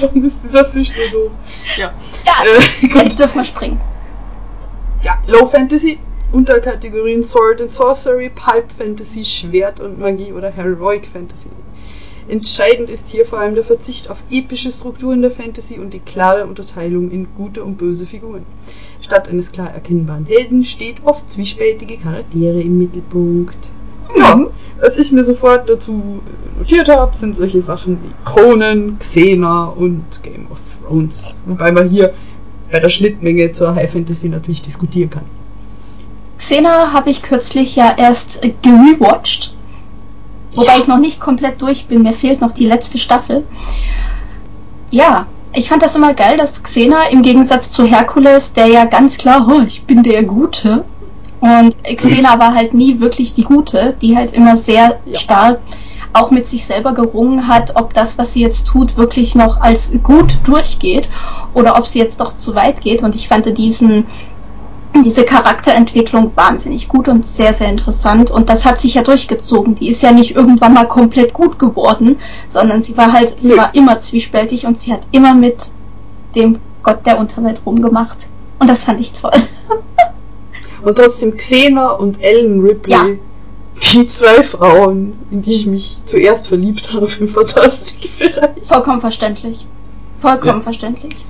warum ist dieser Fisch so doof? Ja, ja äh, jetzt dürfen wir springen. Ja, Low Fantasy, Unterkategorien Sword and Sorcery, Pulp Fantasy, Schwert und Magie oder Heroic Fantasy. Entscheidend ist hier vor allem der Verzicht auf epische Strukturen der Fantasy und die klare Unterteilung in gute und böse Figuren. Statt eines klar erkennbaren Helden steht oft zwiespältige Charaktere im Mittelpunkt. Ja, Was ich mir sofort dazu notiert habe, sind solche Sachen wie Conan, Xena und Game of Thrones. Wobei man hier bei der Schnittmenge zur High Fantasy natürlich diskutieren kann. Xena habe ich kürzlich ja erst gerewatcht. Wobei ich noch nicht komplett durch bin. Mir fehlt noch die letzte Staffel. Ja, ich fand das immer geil, dass Xena im Gegensatz zu Herkules, der ja ganz klar, oh, ich bin der Gute. Und Xena war halt nie wirklich die Gute, die halt immer sehr ja. stark auch mit sich selber gerungen hat, ob das, was sie jetzt tut, wirklich noch als gut durchgeht oder ob sie jetzt doch zu weit geht. Und ich fand diesen, diese Charakterentwicklung wahnsinnig gut und sehr, sehr interessant. Und das hat sich ja durchgezogen. Die ist ja nicht irgendwann mal komplett gut geworden, sondern sie war halt, sie war immer zwiespältig und sie hat immer mit dem Gott der Unterwelt rumgemacht. Und das fand ich toll. und trotzdem Xena und Ellen Ripley. Ja die zwei Frauen, in die ich mich zuerst verliebt habe im Fantastikbereich. Vollkommen verständlich. Vollkommen ja. verständlich.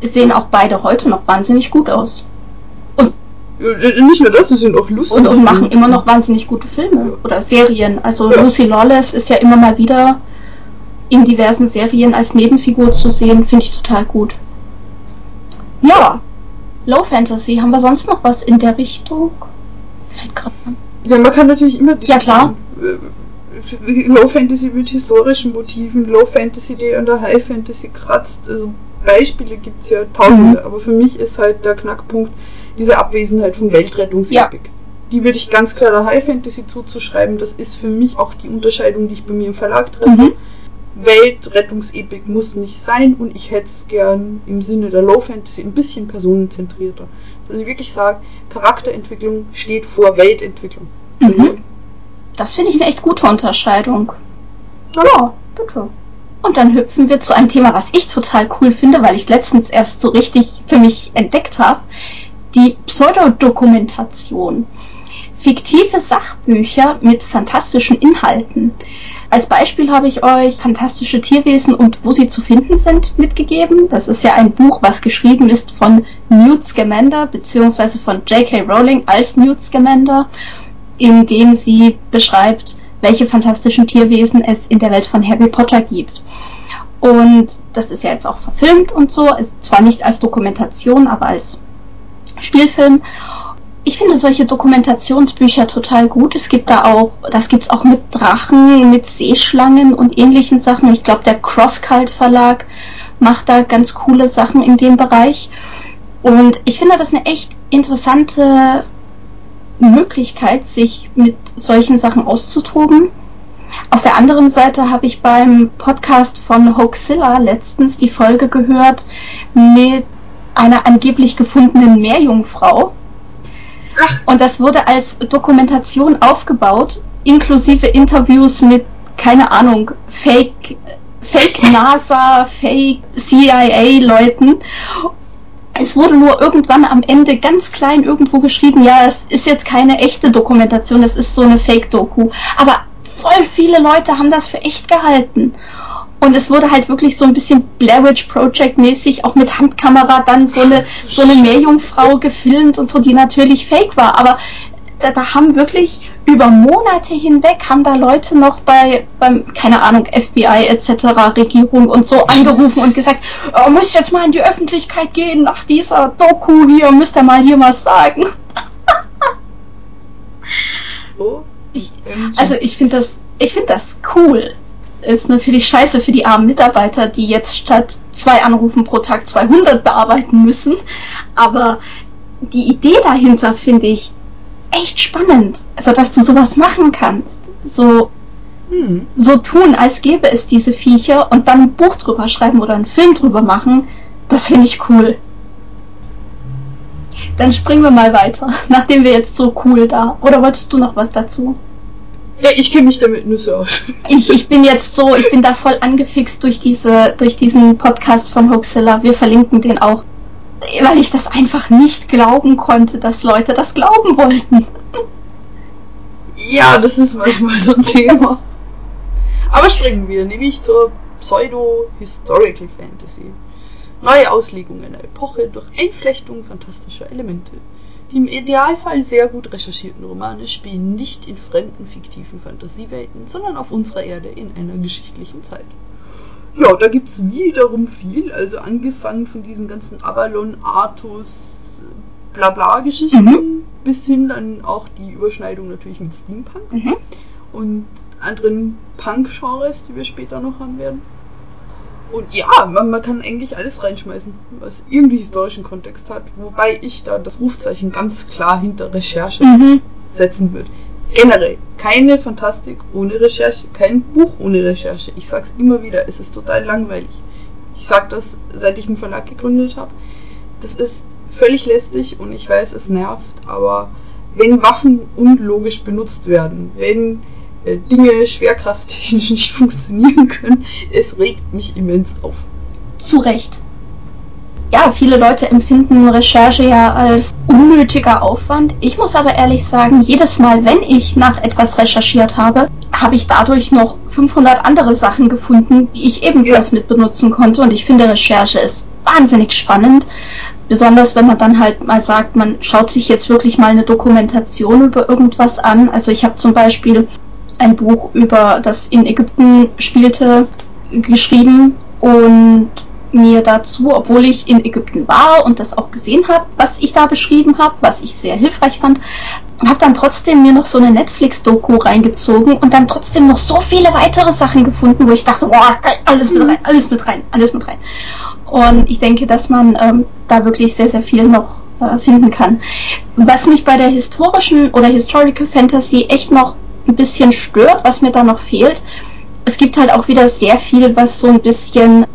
Es sehen auch beide heute noch wahnsinnig gut aus. Und nicht nur das, sie sind auch lustig. Und, und machen immer noch wahnsinnig gute Filme oder Serien. Also ja. Lucy Lawless ist ja immer mal wieder in diversen Serien als Nebenfigur zu sehen, finde ich total gut. Ja, Low Fantasy, haben wir sonst noch was in der Richtung? Fällt gerade an. Ja, man kann natürlich immer Ja, klar. Äh, Low Fantasy mit historischen Motiven, Low Fantasy, die an der High Fantasy kratzt. Also Beispiele gibt es ja tausende, mhm. aber für mich ist halt der Knackpunkt diese Abwesenheit von Weltrettungsepik. Ja. Die würde ich ganz klar der High Fantasy zuzuschreiben. Das ist für mich auch die Unterscheidung, die ich bei mir im Verlag treffe. Mhm. Weltrettungsepik muss nicht sein und ich hätte es gern im Sinne der Low Fantasy ein bisschen personenzentrierter. Dass ich wirklich sage, Charakterentwicklung steht vor Weltentwicklung. Mhm. Das finde ich eine echt gute Unterscheidung. Ja, bitte. Und dann hüpfen wir zu einem Thema, was ich total cool finde, weil ich letztens erst so richtig für mich entdeckt habe. Die Pseudodokumentation. Fiktive Sachbücher mit fantastischen Inhalten. Als Beispiel habe ich euch Fantastische Tierwesen und wo sie zu finden sind mitgegeben. Das ist ja ein Buch, was geschrieben ist von Newt Scamander beziehungsweise von J.K. Rowling als Newt Scamander, in dem sie beschreibt, welche fantastischen Tierwesen es in der Welt von Harry Potter gibt. Und das ist ja jetzt auch verfilmt und so, ist zwar nicht als Dokumentation, aber als Spielfilm. Ich finde solche Dokumentationsbücher total gut. Es gibt da auch, das gibt's auch mit Drachen, mit Seeschlangen und ähnlichen Sachen. Ich glaube, der Crosscult Verlag macht da ganz coole Sachen in dem Bereich. Und ich finde das eine echt interessante Möglichkeit, sich mit solchen Sachen auszutoben. Auf der anderen Seite habe ich beim Podcast von Hoaxilla letztens die Folge gehört mit einer angeblich gefundenen Meerjungfrau und das wurde als Dokumentation aufgebaut, inklusive Interviews mit, keine Ahnung, Fake, Fake NASA, Fake CIA-Leuten. Es wurde nur irgendwann am Ende ganz klein irgendwo geschrieben, ja, es ist jetzt keine echte Dokumentation, es ist so eine Fake-Doku. Aber voll viele Leute haben das für echt gehalten. Und es wurde halt wirklich so ein bisschen Blair Witch Project mäßig auch mit Handkamera dann so eine, so eine Meerjungfrau gefilmt und so, die natürlich fake war. Aber da, da haben wirklich über Monate hinweg haben da Leute noch bei, beim, keine Ahnung, FBI etc., Regierung und so angerufen und gesagt, oh, muss jetzt mal in die Öffentlichkeit gehen nach dieser Doku hier, müsst ihr mal hier was sagen. oh. ich, also ich finde das, ich finde das cool ist natürlich scheiße für die armen Mitarbeiter, die jetzt statt zwei Anrufen pro Tag 200 bearbeiten müssen. Aber die Idee dahinter finde ich echt spannend. Also, dass du sowas machen kannst. So, hm. so tun, als gäbe es diese Viecher und dann ein Buch drüber schreiben oder einen Film drüber machen. Das finde ich cool. Dann springen wir mal weiter, nachdem wir jetzt so cool da. Oder wolltest du noch was dazu? Ja, ich kenne mich damit nur so aus. Ich, ich bin jetzt so, ich bin da voll angefixt durch diese, durch diesen Podcast von Hoaxilla. Wir verlinken den auch. Weil ich das einfach nicht glauben konnte, dass Leute das glauben wollten. Ja, das ist manchmal so ein Thema. Aber springen wir nämlich zur Pseudo-Historical Fantasy. Neue Auslegung einer Epoche durch Einflechtung fantastischer Elemente. Die im Idealfall sehr gut recherchierten Romane spielen nicht in fremden fiktiven Fantasiewelten, sondern auf unserer Erde in einer geschichtlichen Zeit. Ja, da gibt's wiederum viel, also angefangen von diesen ganzen Avalon, Artus, Blabla-Geschichten, mhm. bis hin dann auch die Überschneidung natürlich mit Steampunk mhm. und anderen Punk-Genres, die wir später noch haben werden. Und ja, man, man, kann eigentlich alles reinschmeißen, was irgendwie historischen Kontext hat, wobei ich da das Rufzeichen ganz klar hinter Recherche mhm. setzen würde. Generell, keine Fantastik ohne Recherche, kein Buch ohne Recherche. Ich sag's immer wieder, es ist total langweilig. Ich sag das, seit ich einen Verlag gegründet habe. Das ist völlig lästig und ich weiß, es nervt, aber wenn Waffen unlogisch benutzt werden, wenn äh, Dinge schwerkrafttechnisch nicht funktionieren können, es regt mich immens auf. Zu Recht. Ja, viele Leute empfinden Recherche ja als unnötiger Aufwand. Ich muss aber ehrlich sagen, jedes Mal, wenn ich nach etwas recherchiert habe, habe ich dadurch noch 500 andere Sachen gefunden, die ich ebenfalls ja. mit benutzen konnte. Und ich finde, Recherche ist wahnsinnig spannend. Besonders wenn man dann halt mal sagt, man schaut sich jetzt wirklich mal eine Dokumentation über irgendwas an. Also ich habe zum Beispiel ein Buch über das in Ägypten spielte geschrieben und mir dazu, obwohl ich in Ägypten war und das auch gesehen habe, was ich da beschrieben habe, was ich sehr hilfreich fand, habe dann trotzdem mir noch so eine Netflix-Doku reingezogen und dann trotzdem noch so viele weitere Sachen gefunden, wo ich dachte, boah, geil, alles mit rein, alles mit rein, alles mit rein. Und ich denke, dass man ähm, da wirklich sehr, sehr viel noch äh, finden kann. Was mich bei der historischen oder Historical Fantasy echt noch ein bisschen stört, was mir da noch fehlt. Es gibt halt auch wieder sehr viel, was so ein bisschen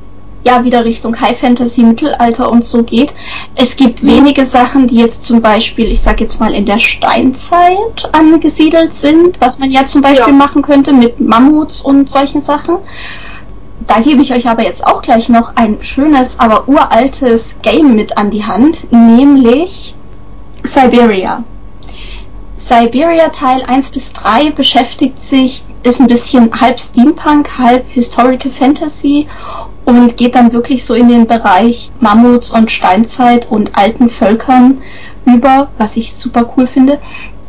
ja wieder Richtung High Fantasy, Mittelalter und so geht. Es gibt wenige Sachen, die jetzt zum Beispiel, ich sag jetzt mal in der Steinzeit angesiedelt sind, was man ja zum Beispiel ja. machen könnte mit Mammuts und solchen Sachen. Da gebe ich euch aber jetzt auch gleich noch ein schönes, aber uraltes Game mit an die Hand, nämlich Siberia. Siberia Teil 1 bis 3 beschäftigt sich, ist ein bisschen halb Steampunk, halb Historical Fantasy und geht dann wirklich so in den Bereich Mammuts und Steinzeit und alten Völkern über, was ich super cool finde.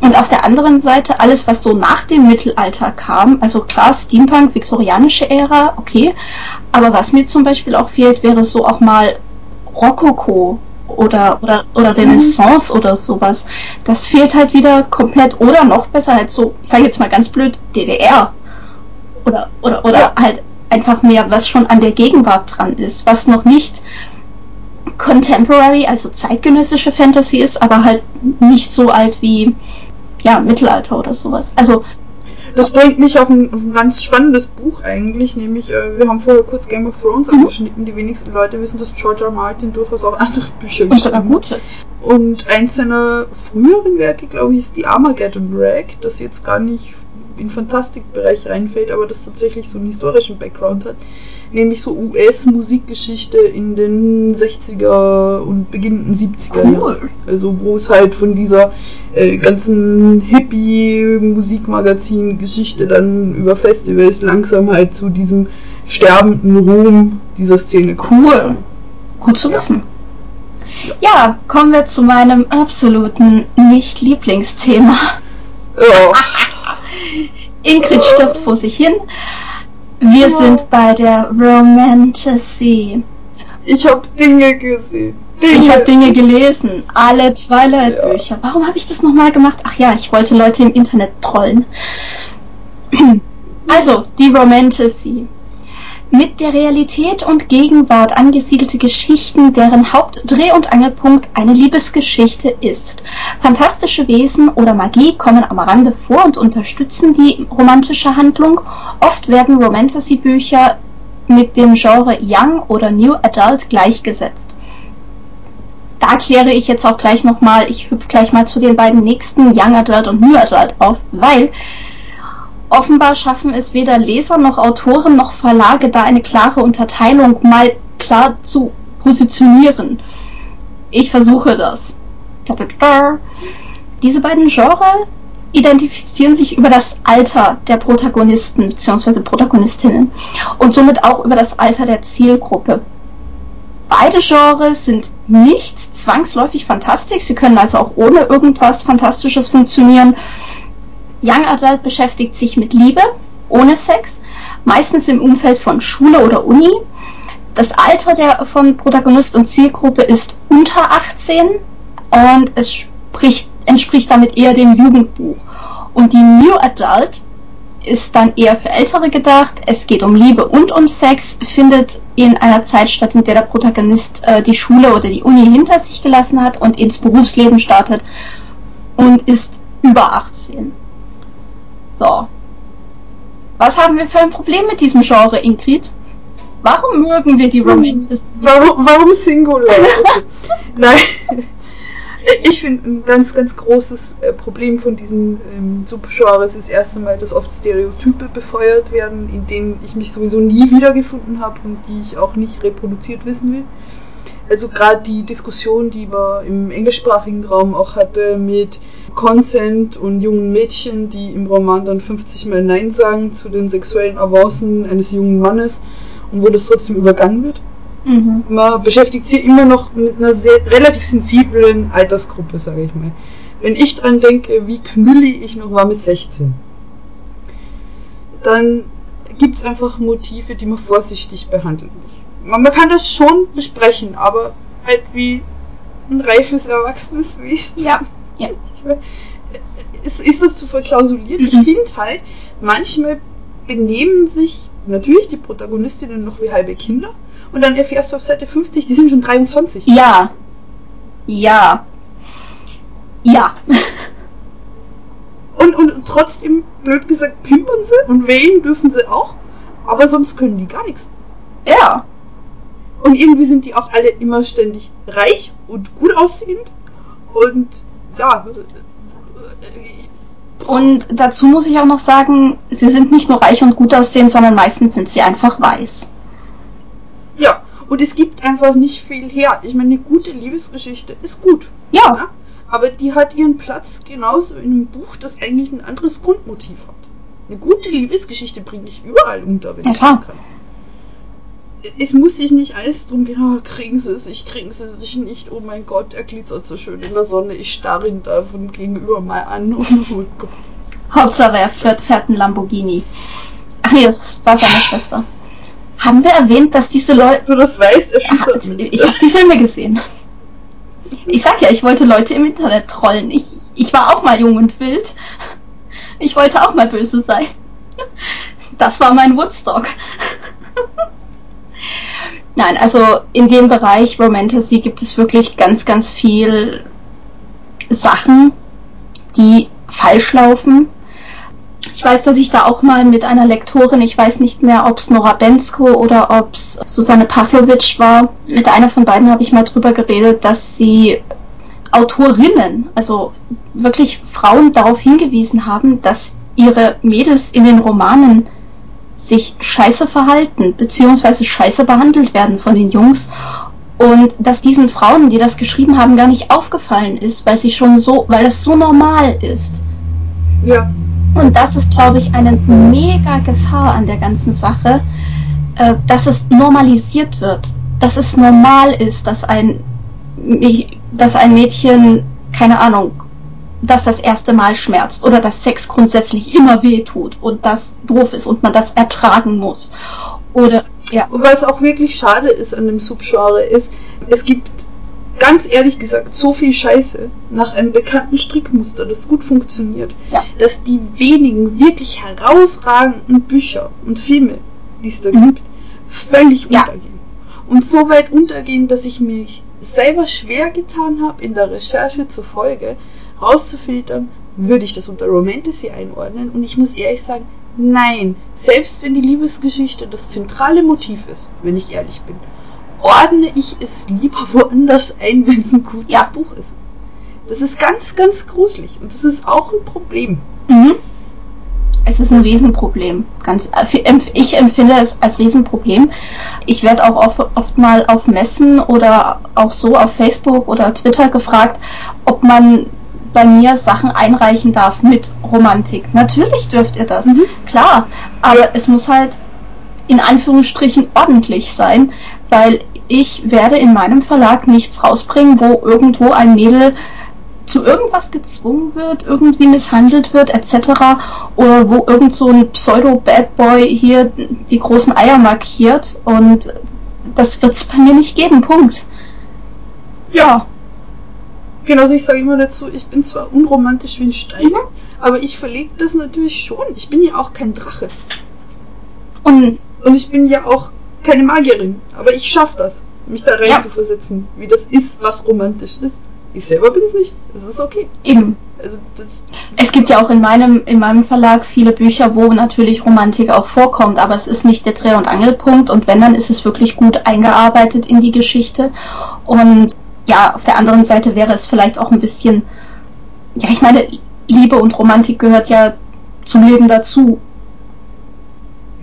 Und auf der anderen Seite alles, was so nach dem Mittelalter kam, also klar, Steampunk, viktorianische Ära, okay. Aber was mir zum Beispiel auch fehlt, wäre so auch mal Rokoko oder, oder, oder Renaissance oder sowas. Das fehlt halt wieder komplett oder noch besser halt so, ich sage jetzt mal ganz blöd, DDR. Oder, oder, oder ja. halt einfach mehr, was schon an der Gegenwart dran ist, was noch nicht contemporary, also zeitgenössische Fantasy ist, aber halt nicht so alt wie ja, Mittelalter oder sowas. Also das bringt mich auf ein, auf ein ganz spannendes Buch eigentlich, nämlich, äh, wir haben vorher kurz Game of Thrones mhm. angeschnitten. Die wenigsten Leute wissen, dass George R. Martin durchaus auch andere Bücher geschrieben hat. Und sogar gute. Und eins seiner früheren Werke, glaube ich, ist die Armageddon Rag, das jetzt gar nicht in Fantastikbereich reinfällt, aber das tatsächlich so einen historischen Background hat, nämlich so US-Musikgeschichte in den 60er und beginnenden 70er Jahren. Also wo es halt von dieser äh, ganzen Hippie-Musikmagazin-Geschichte dann über Festivals langsam halt zu diesem sterbenden Ruhm dieser Szene kommt. Cool. Gut zu wissen. Ja. kommen wir zu meinem absoluten Nicht-Lieblingsthema. Ja. Ingrid stirbt vor sich hin. Wir oh. sind bei der Romantasy. Ich habe Dinge gesehen. Dinge. Ich habe Dinge gelesen. Alle Twilight-Bücher. Ja. Warum habe ich das nochmal gemacht? Ach ja, ich wollte Leute im Internet trollen. Also, die Romantasy mit der Realität und Gegenwart angesiedelte Geschichten, deren Hauptdreh- und Angelpunkt eine Liebesgeschichte ist. Fantastische Wesen oder Magie kommen am Rande vor und unterstützen die romantische Handlung. Oft werden Romantasy-Bücher mit dem Genre Young oder New Adult gleichgesetzt. Da kläre ich jetzt auch gleich nochmal, ich hüpfe gleich mal zu den beiden nächsten Young Adult und New Adult auf, weil Offenbar schaffen es weder Leser noch Autoren noch Verlage, da eine klare Unterteilung mal klar zu positionieren. Ich versuche das. Diese beiden Genres identifizieren sich über das Alter der Protagonisten bzw. Protagonistinnen und somit auch über das Alter der Zielgruppe. Beide Genres sind nicht zwangsläufig fantastisch. Sie können also auch ohne irgendwas Fantastisches funktionieren. Young Adult beschäftigt sich mit Liebe, ohne Sex, meistens im Umfeld von Schule oder Uni. Das Alter der, von Protagonist und Zielgruppe ist unter 18 und es spricht, entspricht damit eher dem Jugendbuch. Und die New Adult ist dann eher für Ältere gedacht. Es geht um Liebe und um Sex, findet in einer Zeit statt, in der der Protagonist äh, die Schule oder die Uni hinter sich gelassen hat und ins Berufsleben startet und ist über 18. So. Was haben wir für ein Problem mit diesem Genre, Ingrid? Warum mögen wir die Romantis? Warum, warum Singular? Nein. Ich finde ein ganz, ganz großes äh, Problem von diesen ähm, Subgenres ist erst einmal, dass oft Stereotype befeuert werden, in denen ich mich sowieso nie wiedergefunden habe und die ich auch nicht reproduziert wissen will. Also gerade die Diskussion, die man im englischsprachigen Raum auch hatte mit Consent und jungen Mädchen, die im Roman dann 50 Mal Nein sagen zu den sexuellen Avancen eines jungen Mannes und wo das trotzdem übergangen wird. Mhm. Man beschäftigt sich immer noch mit einer sehr relativ sensiblen Altersgruppe, sage ich mal. Wenn ich dran denke, wie knüllig ich noch war mit 16, dann gibt es einfach Motive, die man vorsichtig behandeln muss. Man, man, kann das schon besprechen, aber halt wie ein reifes erwachsenes Wesen. Ja. ja. Ist, ist das zu verklausulieren? Mhm. Ich finde halt, manchmal benehmen sich natürlich die Protagonistinnen noch wie halbe Kinder und dann erfährst du auf Seite 50, die sind schon 23. Ja. Ja. Ja. und, und trotzdem, blöd gesagt, pimpern sie und wählen dürfen sie auch, aber sonst können die gar nichts. Ja. Und irgendwie sind die auch alle immer ständig reich und gut aussehend und ja. Und dazu muss ich auch noch sagen, sie sind nicht nur reich und gut aussehend, sondern meistens sind sie einfach weiß. Ja, und es gibt einfach nicht viel her. Ich meine, eine gute Liebesgeschichte ist gut. Ja. ja. Aber die hat ihren Platz genauso in einem Buch, das eigentlich ein anderes Grundmotiv hat. Eine gute Liebesgeschichte bringe ich überall unter, wenn ja, ich klar. das kann. Es muss sich nicht alles drum gehen, oh, kriegen sie sich, kriegen sie sich nicht, oh mein Gott, er glitzert so schön in der Sonne, ich starre ihn da von gegenüber mal an, oh mein Gott. Hauptsache er fährt, fährt einen Lamborghini. Ach nee, das war seine Schwester. Haben wir erwähnt, dass diese Leute. Du das weißt, erschüttert ja, mich. Ich habe die Filme gesehen. Ich sag ja, ich wollte Leute im Internet trollen. Ich, ich war auch mal jung und wild. Ich wollte auch mal böse sein. Das war mein Woodstock. Nein, also in dem Bereich Romantasy gibt es wirklich ganz, ganz viel Sachen, die falsch laufen. Ich weiß, dass ich da auch mal mit einer Lektorin, ich weiß nicht mehr, ob es Nora Bensko oder ob es Susanne Pavlovic war, mit einer von beiden habe ich mal drüber geredet, dass sie Autorinnen, also wirklich Frauen darauf hingewiesen haben, dass ihre Mädels in den Romanen sich scheiße verhalten, beziehungsweise scheiße behandelt werden von den Jungs und dass diesen Frauen, die das geschrieben haben, gar nicht aufgefallen ist, weil sie schon so, weil es so normal ist. Ja. Und das ist, glaube ich, eine mega Gefahr an der ganzen Sache, äh, dass es normalisiert wird. Dass es normal ist, dass ein, dass ein Mädchen, keine Ahnung, dass das erste Mal schmerzt oder dass Sex grundsätzlich immer weh tut und das doof ist und man das ertragen muss. Oder, ja. Und was auch wirklich schade ist an dem Subgenre ist, es gibt ganz ehrlich gesagt so viel Scheiße nach einem bekannten Strickmuster, das gut funktioniert, ja. dass die wenigen wirklich herausragenden Bücher und Filme, die es da mhm. gibt, völlig ja. untergehen. Und so weit untergehen, dass ich mich selber schwer getan habe, in der Recherche zur Folge rauszufiltern, würde ich das unter Romantasy einordnen. Und ich muss ehrlich sagen, nein, selbst wenn die Liebesgeschichte das zentrale Motiv ist, wenn ich ehrlich bin, ordne ich es lieber woanders ein, wenn es ein gutes ja. Buch ist. Das ist ganz, ganz gruselig und das ist auch ein Problem. Mhm. Es ist ein Riesenproblem. Ganz, äh, ich empfinde es als Riesenproblem. Ich werde auch oft, oft mal auf Messen oder auch so auf Facebook oder Twitter gefragt, ob man bei mir Sachen einreichen darf mit Romantik. Natürlich dürft ihr das, mhm. klar. Aber es muss halt in Anführungsstrichen ordentlich sein, weil ich werde in meinem Verlag nichts rausbringen, wo irgendwo ein Mädel zu irgendwas gezwungen wird, irgendwie misshandelt wird, etc. Oder wo irgend so ein Pseudo-Bad-Boy hier die großen Eier markiert und das wird es bei mir nicht geben, Punkt. Ja. Genau, also ich sage immer dazu, ich bin zwar unromantisch wie ein Stein, mhm. aber ich verlege das natürlich schon. Ich bin ja auch kein Drache. Und, und ich bin ja auch keine Magierin, aber ich schaffe das, mich da rein ja. zu versetzen, wie das ist, was romantisch ist. Ich selber bin es nicht. Das ist okay. Eben. Also es gibt ja auch in meinem, in meinem Verlag viele Bücher, wo natürlich Romantik auch vorkommt, aber es ist nicht der Dreh- und Angelpunkt und wenn, dann ist es wirklich gut eingearbeitet in die Geschichte. Und ja, auf der anderen Seite wäre es vielleicht auch ein bisschen, ja, ich meine, Liebe und Romantik gehört ja zum Leben dazu.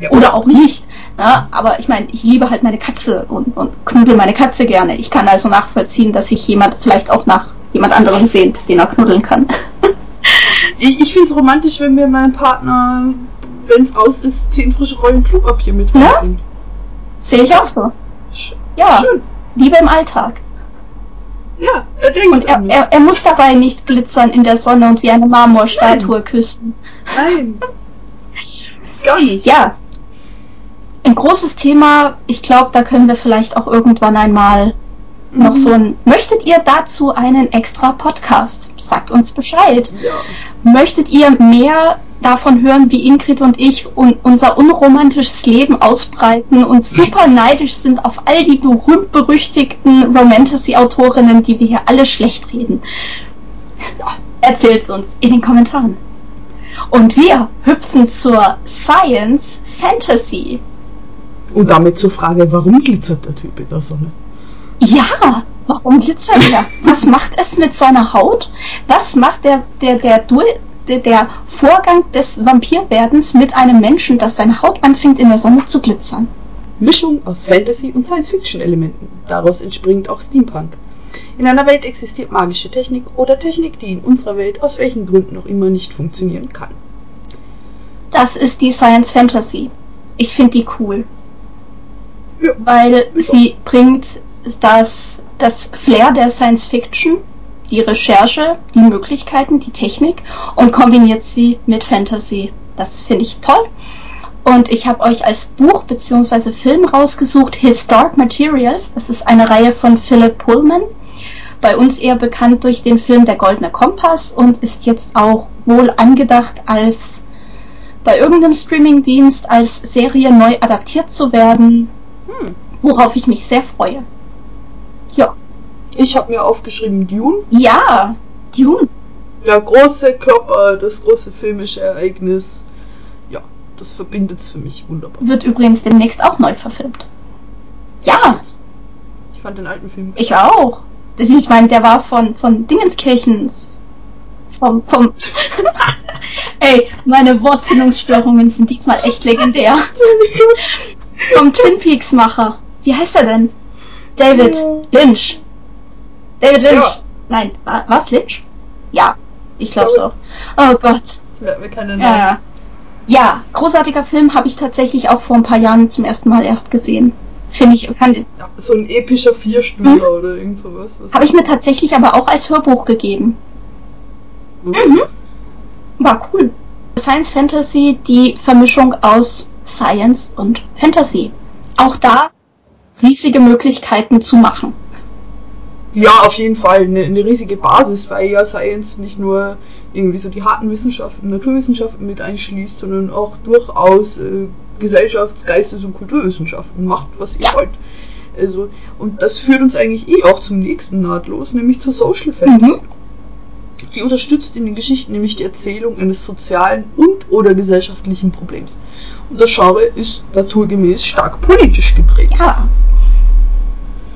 Ja, oder auch nicht. Ja, aber ich meine, ich liebe halt meine Katze und, und knuddel meine Katze gerne. Ich kann also nachvollziehen, dass sich jemand vielleicht auch nach jemand anderem sehnt, den er knuddeln kann. ich ich finde es romantisch, wenn mir mein Partner, wenn es aus ist, zehn frische Rollen Klopapier mit ja? Sehe ich auch so. Sch ja, schön. Liebe im Alltag. Ja, er denkt. Und er, er, er, muss dabei nicht glitzern in der Sonne und wie eine Marmorstatue Nein. küssen. Nein. Gar nicht. Ja, ein großes Thema. Ich glaube, da können wir vielleicht auch irgendwann einmal. Noch so ein. Möchtet ihr dazu einen extra Podcast? Sagt uns Bescheid. Ja. Möchtet ihr mehr davon hören, wie Ingrid und ich un unser unromantisches Leben ausbreiten und super neidisch sind auf all die berühmt-berüchtigten Romantasy-Autorinnen, die wir hier alle schlecht reden? Erzählt uns in den Kommentaren. Und wir hüpfen zur Science Fantasy. Und damit zur Frage, warum glitzert der Typ in der Sonne? Ja, warum glitzert er? Was macht es mit seiner Haut? Was macht der, der, der, der, der Vorgang des Vampirwerdens mit einem Menschen, dass seine Haut anfängt in der Sonne zu glitzern? Mischung aus Fantasy und Science-Fiction-Elementen. Daraus entspringt auch Steampunk. In einer Welt existiert magische Technik oder Technik, die in unserer Welt aus welchen Gründen auch immer nicht funktionieren kann. Das ist die Science Fantasy. Ich finde die cool weil sie bringt das, das Flair der Science Fiction, die Recherche, die Möglichkeiten, die Technik und kombiniert sie mit Fantasy. Das finde ich toll. Und ich habe euch als Buch bzw. Film rausgesucht Historic Materials. Das ist eine Reihe von Philip Pullman. Bei uns eher bekannt durch den Film Der Goldene Kompass und ist jetzt auch wohl angedacht als bei irgendeinem Streamingdienst als Serie neu adaptiert zu werden. Worauf ich mich sehr freue. Ja. Ich habe mir aufgeschrieben Dune. Ja, Dune. Der große Klopper, das große filmische Ereignis. Ja, das verbindet es für mich wunderbar. Wird übrigens demnächst auch neu verfilmt. Ja. Ich fand den alten Film. Ich auch. Das, ich meine, der war von, von Dingenskirchens. Vom, vom. Ey, meine Wortfindungsstörungen sind diesmal echt legendär. vom Twin Peaks Macher. Wie heißt er denn? David Lynch. David Lynch. Ja. Nein, was Lynch? Ja, ich glaube auch. Oh Gott. Das merkt mir keine Namen. Ja, ja, großartiger Film habe ich tatsächlich auch vor ein paar Jahren zum ersten Mal erst gesehen. Finde ich. Kann, so ein epischer Vierstühler hm? oder irgend sowas. Habe ich mir tatsächlich aber auch als Hörbuch gegeben. Mhm. mhm. War cool. Science Fantasy, die Vermischung aus Science und Fantasy. Auch da riesige Möglichkeiten zu machen. Ja, auf jeden Fall eine, eine, riesige Basis, weil ja Science nicht nur irgendwie so die harten Wissenschaften, Naturwissenschaften mit einschließt, sondern auch durchaus äh, Gesellschafts-, Geistes- und Kulturwissenschaften macht, was ihr ja. wollt. Also, und das führt uns eigentlich eh auch zum nächsten nahtlos, nämlich zur Social Fantasy. Mhm. Die unterstützt in den Geschichten nämlich die Erzählung eines sozialen und oder gesellschaftlichen Problems. Und das Genre ist naturgemäß stark politisch geprägt. Ja.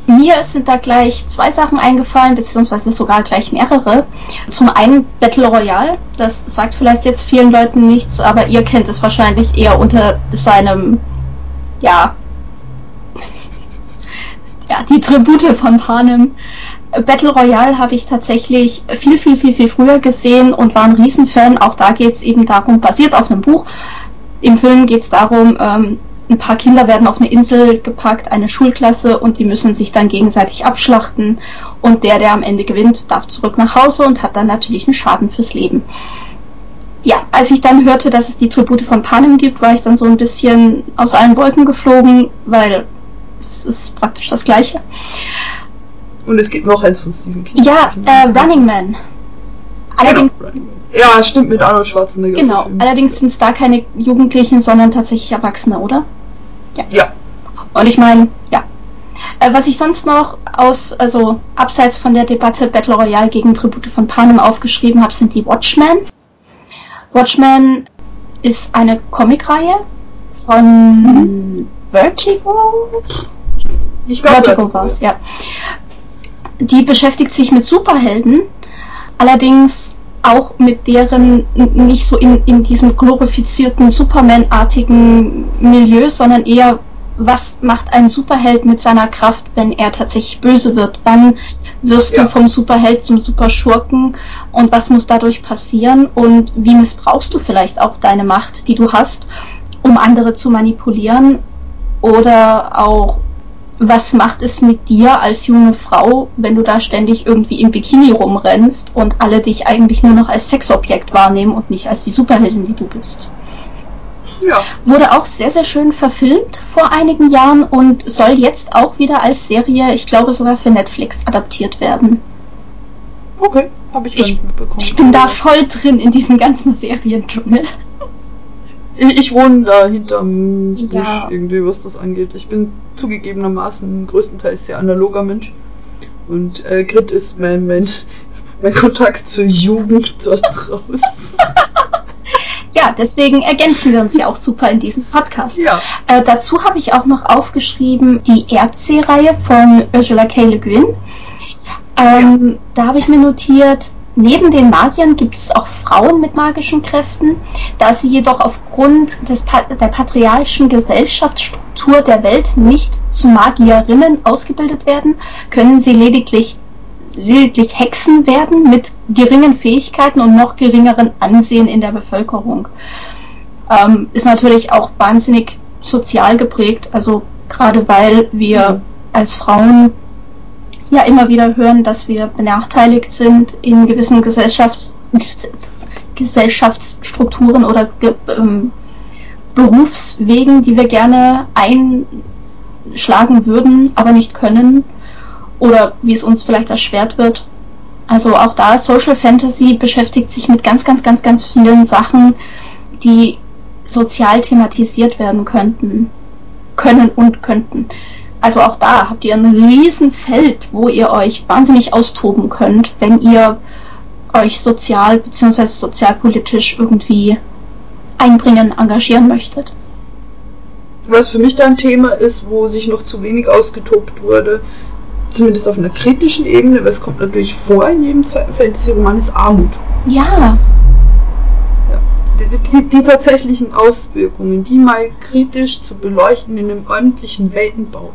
Mir sind da gleich zwei Sachen eingefallen, beziehungsweise sogar gleich mehrere. Zum einen Battle Royale, das sagt vielleicht jetzt vielen Leuten nichts, aber ihr kennt es wahrscheinlich eher unter seinem, ja, ja, die Tribute von Panem. Battle Royale habe ich tatsächlich viel, viel, viel, viel früher gesehen und war ein Riesenfan. Auch da geht es eben darum, basiert auf einem Buch. Im Film geht es darum, ähm, ein paar Kinder werden auf eine Insel gepackt, eine Schulklasse, und die müssen sich dann gegenseitig abschlachten. Und der, der am Ende gewinnt, darf zurück nach Hause und hat dann natürlich einen Schaden fürs Leben. Ja, als ich dann hörte, dass es die Tribute von Panem gibt, war ich dann so ein bisschen aus allen Wolken geflogen, weil es ist praktisch das Gleiche. Und es gibt noch eins von Stephen King. Ja, äh, Running Man. Allerdings. Genau, ja, stimmt mit Arnold Schwarzenegger. Genau, allerdings sind es da keine Jugendlichen, sondern tatsächlich Erwachsene, oder? Ja. ja. Und ich meine, ja. Äh, was ich sonst noch aus, also abseits von der Debatte Battle Royale gegen Tribute von Panem aufgeschrieben habe, sind die Watchmen. Watchmen ist eine Comicreihe von mhm. Vertigo. Ich glaube, Vertigo war es, ja. Die beschäftigt sich mit Superhelden, allerdings auch mit deren nicht so in, in diesem glorifizierten Superman-artigen Milieu, sondern eher, was macht ein Superheld mit seiner Kraft, wenn er tatsächlich böse wird? Wann wirst ja. du vom Superheld zum Superschurken und was muss dadurch passieren und wie missbrauchst du vielleicht auch deine Macht, die du hast, um andere zu manipulieren oder auch was macht es mit dir als junge Frau, wenn du da ständig irgendwie im Bikini rumrennst und alle dich eigentlich nur noch als Sexobjekt wahrnehmen und nicht als die Superheldin, die du bist? Ja. Wurde auch sehr, sehr schön verfilmt vor einigen Jahren und soll jetzt auch wieder als Serie, ich glaube sogar für Netflix, adaptiert werden. Okay, habe ich, ich mitbekommen. Ich bin da voll drin in diesen ganzen Serien-Dschungel. Ich, ich wohne da hinterm ja. Busch irgendwie, was das angeht. Ich bin zugegebenermaßen größtenteils sehr analoger Mensch. Und äh, Grit ist mein, mein, mein Kontakt zur Jugend dort draußen. ja, deswegen ergänzen wir uns ja auch super in diesem Podcast. Ja. Äh, dazu habe ich auch noch aufgeschrieben die Erdsee-Reihe von Ursula K. Le Guin. Ähm, ja. Da habe ich mir notiert, Neben den Magiern gibt es auch Frauen mit magischen Kräften, da sie jedoch aufgrund des, der patriarchischen Gesellschaftsstruktur der Welt nicht zu Magierinnen ausgebildet werden, können sie lediglich, lediglich Hexen werden mit geringen Fähigkeiten und noch geringeren Ansehen in der Bevölkerung. Ähm, ist natürlich auch wahnsinnig sozial geprägt, also gerade weil wir mhm. als Frauen ja immer wieder hören, dass wir benachteiligt sind in gewissen Gesellschafts Gesellschaftsstrukturen oder ähm, Berufswegen, die wir gerne einschlagen würden, aber nicht können oder wie es uns vielleicht erschwert wird. Also auch da Social Fantasy beschäftigt sich mit ganz, ganz, ganz, ganz vielen Sachen, die sozial thematisiert werden könnten, können und könnten. Also auch da habt ihr ein Riesenfeld, wo ihr euch wahnsinnig austoben könnt, wenn ihr euch sozial bzw. sozialpolitisch irgendwie einbringen, engagieren möchtet. Was für mich da ein Thema ist, wo sich noch zu wenig ausgetobt wurde, zumindest auf einer kritischen Ebene, weil es kommt natürlich vor in jedem Fantasy-Roman, ist Armut. Ja. ja. Die, die, die, tatsächlichen Auswirkungen, die mal kritisch zu beleuchten in einem ordentlichen Weltenbau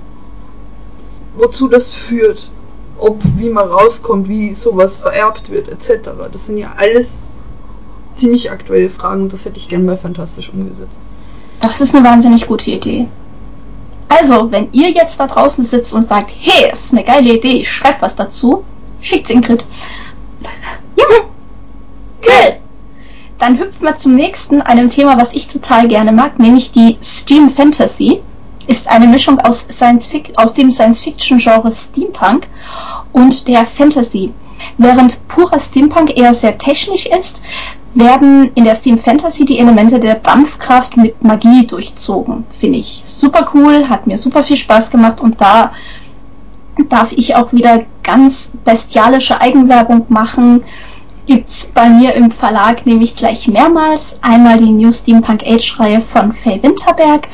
wozu das führt, ob wie man rauskommt, wie sowas vererbt wird, etc. Das sind ja alles ziemlich aktuelle Fragen und das hätte ich gerne mal fantastisch umgesetzt. Das ist eine wahnsinnig gute Idee. Also, wenn ihr jetzt da draußen sitzt und sagt, hey, ist eine geile Idee, ich schreibe was dazu, schickt's Ingrid. Ja. Cool. Dann hüpfen wir zum nächsten, einem Thema, was ich total gerne mag, nämlich die Steam Fantasy ist eine Mischung aus, aus dem Science-Fiction-Genre Steampunk und der Fantasy. Während purer Steampunk eher sehr technisch ist, werden in der Steam Fantasy die Elemente der Dampfkraft mit Magie durchzogen. Finde ich super cool, hat mir super viel Spaß gemacht und da darf ich auch wieder ganz bestialische Eigenwerbung machen. Gibt's bei mir im Verlag nämlich gleich mehrmals. Einmal die New Steampunk Age Reihe von Faye Winterberg,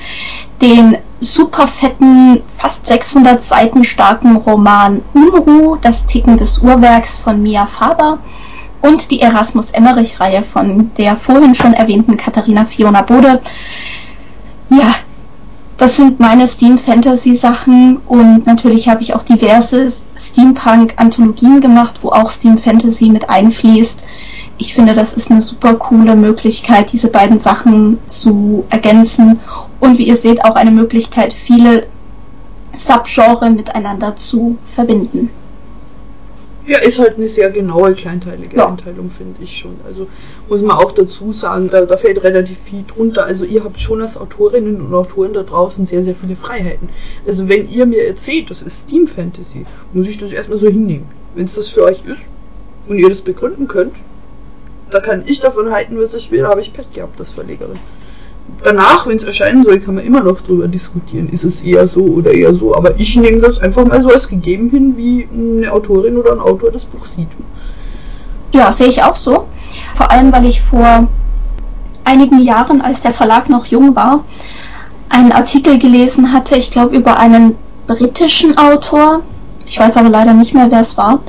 den super fetten, fast 600 Seiten starken Roman Unruh, das Ticken des Uhrwerks von Mia Faber und die Erasmus Emmerich-Reihe von der vorhin schon erwähnten Katharina Fiona Bode. Ja, das sind meine Steam Fantasy Sachen und natürlich habe ich auch diverse Steampunk Anthologien gemacht, wo auch Steam Fantasy mit einfließt. Ich finde, das ist eine super coole Möglichkeit, diese beiden Sachen zu ergänzen. Und wie ihr seht, auch eine Möglichkeit, viele Subgenre miteinander zu verbinden. Ja, ist halt eine sehr genaue, kleinteilige ja. Einteilung, finde ich schon. Also muss man auch dazu sagen, da, da fällt relativ viel drunter. Also ihr habt schon als Autorinnen und Autoren da draußen sehr, sehr viele Freiheiten. Also wenn ihr mir erzählt, das ist Steam Fantasy, muss ich das erstmal so hinnehmen. Wenn es das für euch ist und ihr das begründen könnt, da kann ich davon halten, was ich will, habe ich Pech gehabt als Verlegerin. Danach, wenn es erscheinen soll, kann man immer noch drüber diskutieren, ist es eher so oder eher so. Aber ich nehme das einfach mal so als gegeben hin, wie eine Autorin oder ein Autor das Buch sieht. Ja, sehe ich auch so. Vor allem, weil ich vor einigen Jahren, als der Verlag noch jung war, einen Artikel gelesen hatte, ich glaube über einen britischen Autor, ich weiß aber leider nicht mehr, wer es war,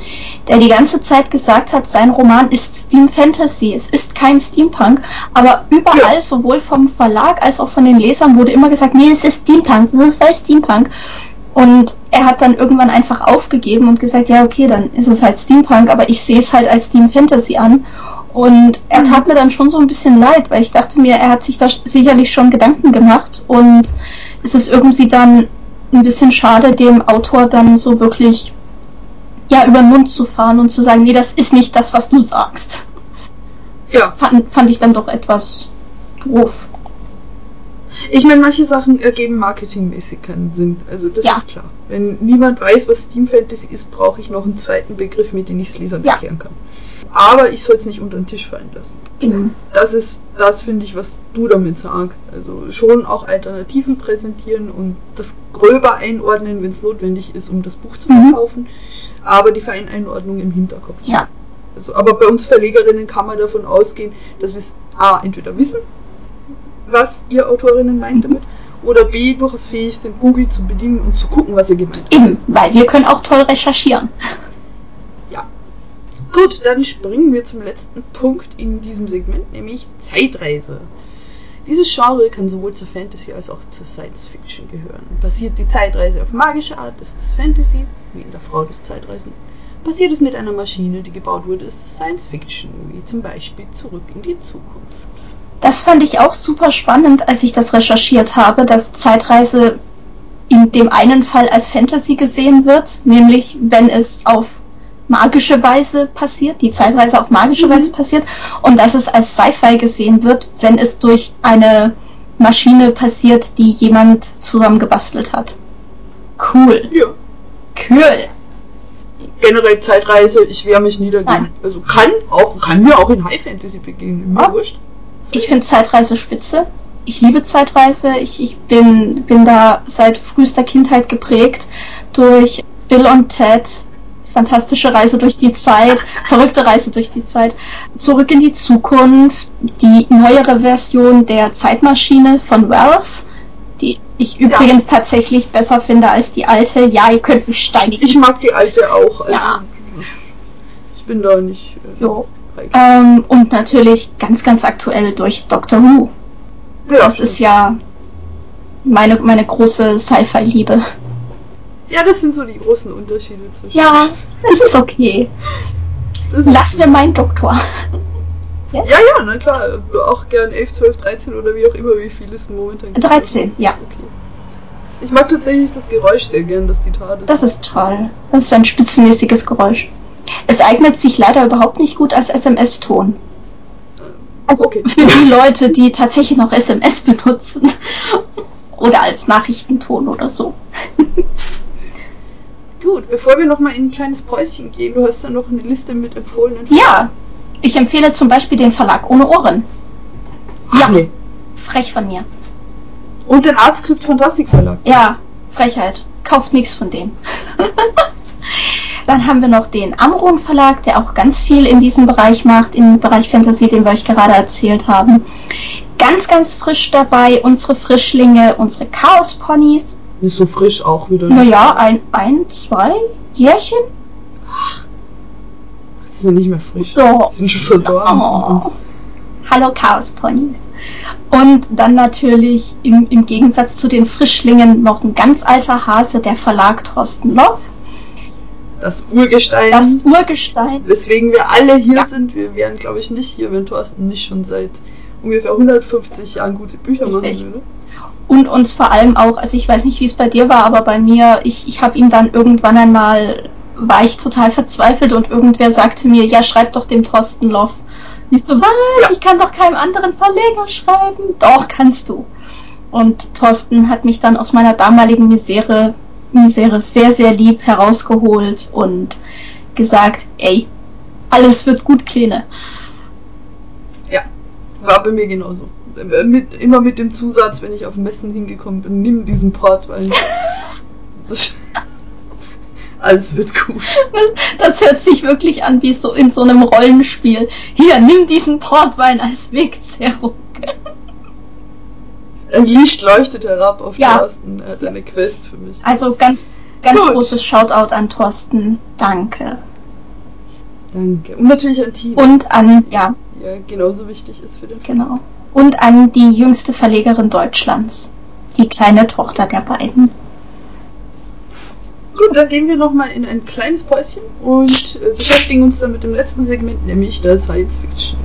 der die ganze Zeit gesagt hat, sein Roman ist Steam Fantasy, es ist kein Steampunk, aber überall, ja. sowohl vom Verlag als auch von den Lesern, wurde immer gesagt, nee, es ist Steampunk, das ist voll Steampunk. Und er hat dann irgendwann einfach aufgegeben und gesagt, ja, okay, dann ist es halt Steampunk, aber ich sehe es halt als Steam Fantasy an. Und er tat mir dann schon so ein bisschen leid, weil ich dachte mir, er hat sich da sicherlich schon Gedanken gemacht und es ist irgendwie dann ein bisschen schade, dem Autor dann so wirklich ja über den Mund zu fahren und zu sagen, nee, das ist nicht das, was du sagst. Ja. Fand, fand ich dann doch etwas doof. Ich meine, manche Sachen ergeben marketingmäßig keinen Sinn. Also das ja. ist klar. Wenn niemand weiß, was Steam Fantasy ist, brauche ich noch einen zweiten Begriff, mit dem ich es Lesern ja. erklären kann. Aber ich soll es nicht unter den Tisch fallen lassen. Mhm. Das ist das, finde ich, was du damit sagst. Also schon auch Alternativen präsentieren und das gröber einordnen, wenn es notwendig ist, um das Buch zu mhm. verkaufen. Mhm. Aber die Feineinordnung im Hinterkopf. Ja. Also, aber bei uns Verlegerinnen kann man davon ausgehen, dass wir es A, entweder wissen, was ihr Autorinnen meint damit, oder B, durchaus fähig sind, Google zu bedienen und zu gucken, was ihr gemeint habt. Eben, weil wir können auch toll recherchieren. Gut, dann springen wir zum letzten Punkt in diesem Segment, nämlich Zeitreise. Dieses Genre kann sowohl zur Fantasy als auch zur Science Fiction gehören. Basiert die Zeitreise auf magischer Art, ist es Fantasy, wie in der Frau des Zeitreisen. Passiert es mit einer Maschine, die gebaut wurde, ist es Science Fiction, wie zum Beispiel Zurück in die Zukunft. Das fand ich auch super spannend, als ich das recherchiert habe, dass Zeitreise in dem einen Fall als Fantasy gesehen wird, nämlich wenn es auf magische Weise passiert, die zeitweise auf magische mhm. Weise passiert und dass es als Sci-Fi gesehen wird, wenn es durch eine Maschine passiert, die jemand zusammengebastelt hat. Cool. Ja. Cool. Generell Zeitreise, ich wehre mich niedergehen. Also kann auch, kann mir auch in High Fantasy begegnen. Mir oh. wurscht. Ich finde Zeitreise spitze. Ich liebe Zeitreise. Ich, ich bin, bin da seit frühester Kindheit geprägt durch Bill und Ted, fantastische Reise durch die Zeit, verrückte Reise durch die Zeit. Zurück in die Zukunft, die neuere Version der Zeitmaschine von Wells, die ich übrigens ja. tatsächlich besser finde als die alte. Ja, ihr könnt mich steinigen. Ich mag die alte auch. Also ja. Ich bin da nicht. Äh, jo. Ähm, und natürlich ganz, ganz aktuell durch Doctor Who. Ja, das stimmt. ist ja meine, meine große Sci-Fi-Liebe. Ja, das sind so die großen Unterschiede zwischen. Ja, es ist okay. Lass mir meinen Doktor. Ja? ja, ja, na klar. Auch gern 11, 12, 13 oder wie auch immer, wie viel es momentan gibt. 13, ja. Okay. Ich mag tatsächlich das Geräusch sehr gern, das die Tat ist. Das ist toll. Das ist ein spitzenmäßiges Geräusch. Es eignet sich leider überhaupt nicht gut als SMS-Ton. Also okay. für die Leute, die tatsächlich noch SMS benutzen. oder als Nachrichtenton oder so. Gut, bevor wir nochmal in ein kleines Päuschen gehen, du hast da noch eine Liste mit empfohlenen Filmen. Ja, ich empfehle zum Beispiel den Verlag ohne Ohren. Ach, ja, nee. frech von mir. Und den Artskript Fantastik Verlag. Ja, Frechheit. Kauft nichts von dem. Dann haben wir noch den Amron Verlag, der auch ganz viel in diesem Bereich macht, im Bereich Fantasy, den wir euch gerade erzählt haben. Ganz, ganz frisch dabei unsere Frischlinge, unsere Chaos Ponys. Nicht so frisch auch wieder. Naja, ein, ein, zwei Jährchen. Ach, sie sind nicht mehr frisch. Oh. Sie sind schon verdorben. Oh. Hallo Chaos Ponys. Und dann natürlich im, im Gegensatz zu den Frischlingen noch ein ganz alter Hase, der Verlag Thorsten Loff. Das Urgestein. Das Urgestein. Weswegen wir alle hier ja. sind. Wir wären, glaube ich, nicht hier, wenn Thorsten nicht schon seit ungefähr 150 Jahren gute Bücher Richtig. machen würde. Und uns vor allem auch, also ich weiß nicht, wie es bei dir war, aber bei mir, ich, ich habe ihm dann irgendwann einmal, war ich total verzweifelt und irgendwer sagte mir, ja, schreib doch dem Thorsten Loff. Ich so, was? Ja. Ich kann doch keinem anderen Verleger schreiben. Doch, kannst du. Und Thorsten hat mich dann aus meiner damaligen Misere Misere sehr, sehr lieb herausgeholt und gesagt, ey, alles wird gut, Kleine. Ja, war bei mir genauso. Mit, immer mit dem Zusatz, wenn ich auf Messen hingekommen bin, nimm diesen Port, weil alles wird gut. Das hört sich wirklich an wie so in so einem Rollenspiel. Hier, nimm diesen Portwein als Wegzehrung. Ein Licht leuchtet herab auf ja. Thorsten. Er hat eine Quest für mich. Also ganz, ganz Gut. großes Shoutout an Thorsten. Danke. Danke. Und natürlich an Tina. Und an, ja. Ja, genauso wichtig ist für den Film. Genau. Und an die jüngste Verlegerin Deutschlands. Die kleine Tochter der beiden. Gut, dann gehen wir nochmal in ein kleines Päuschen und äh, beschäftigen uns dann mit dem letzten Segment, nämlich der Science Fiction.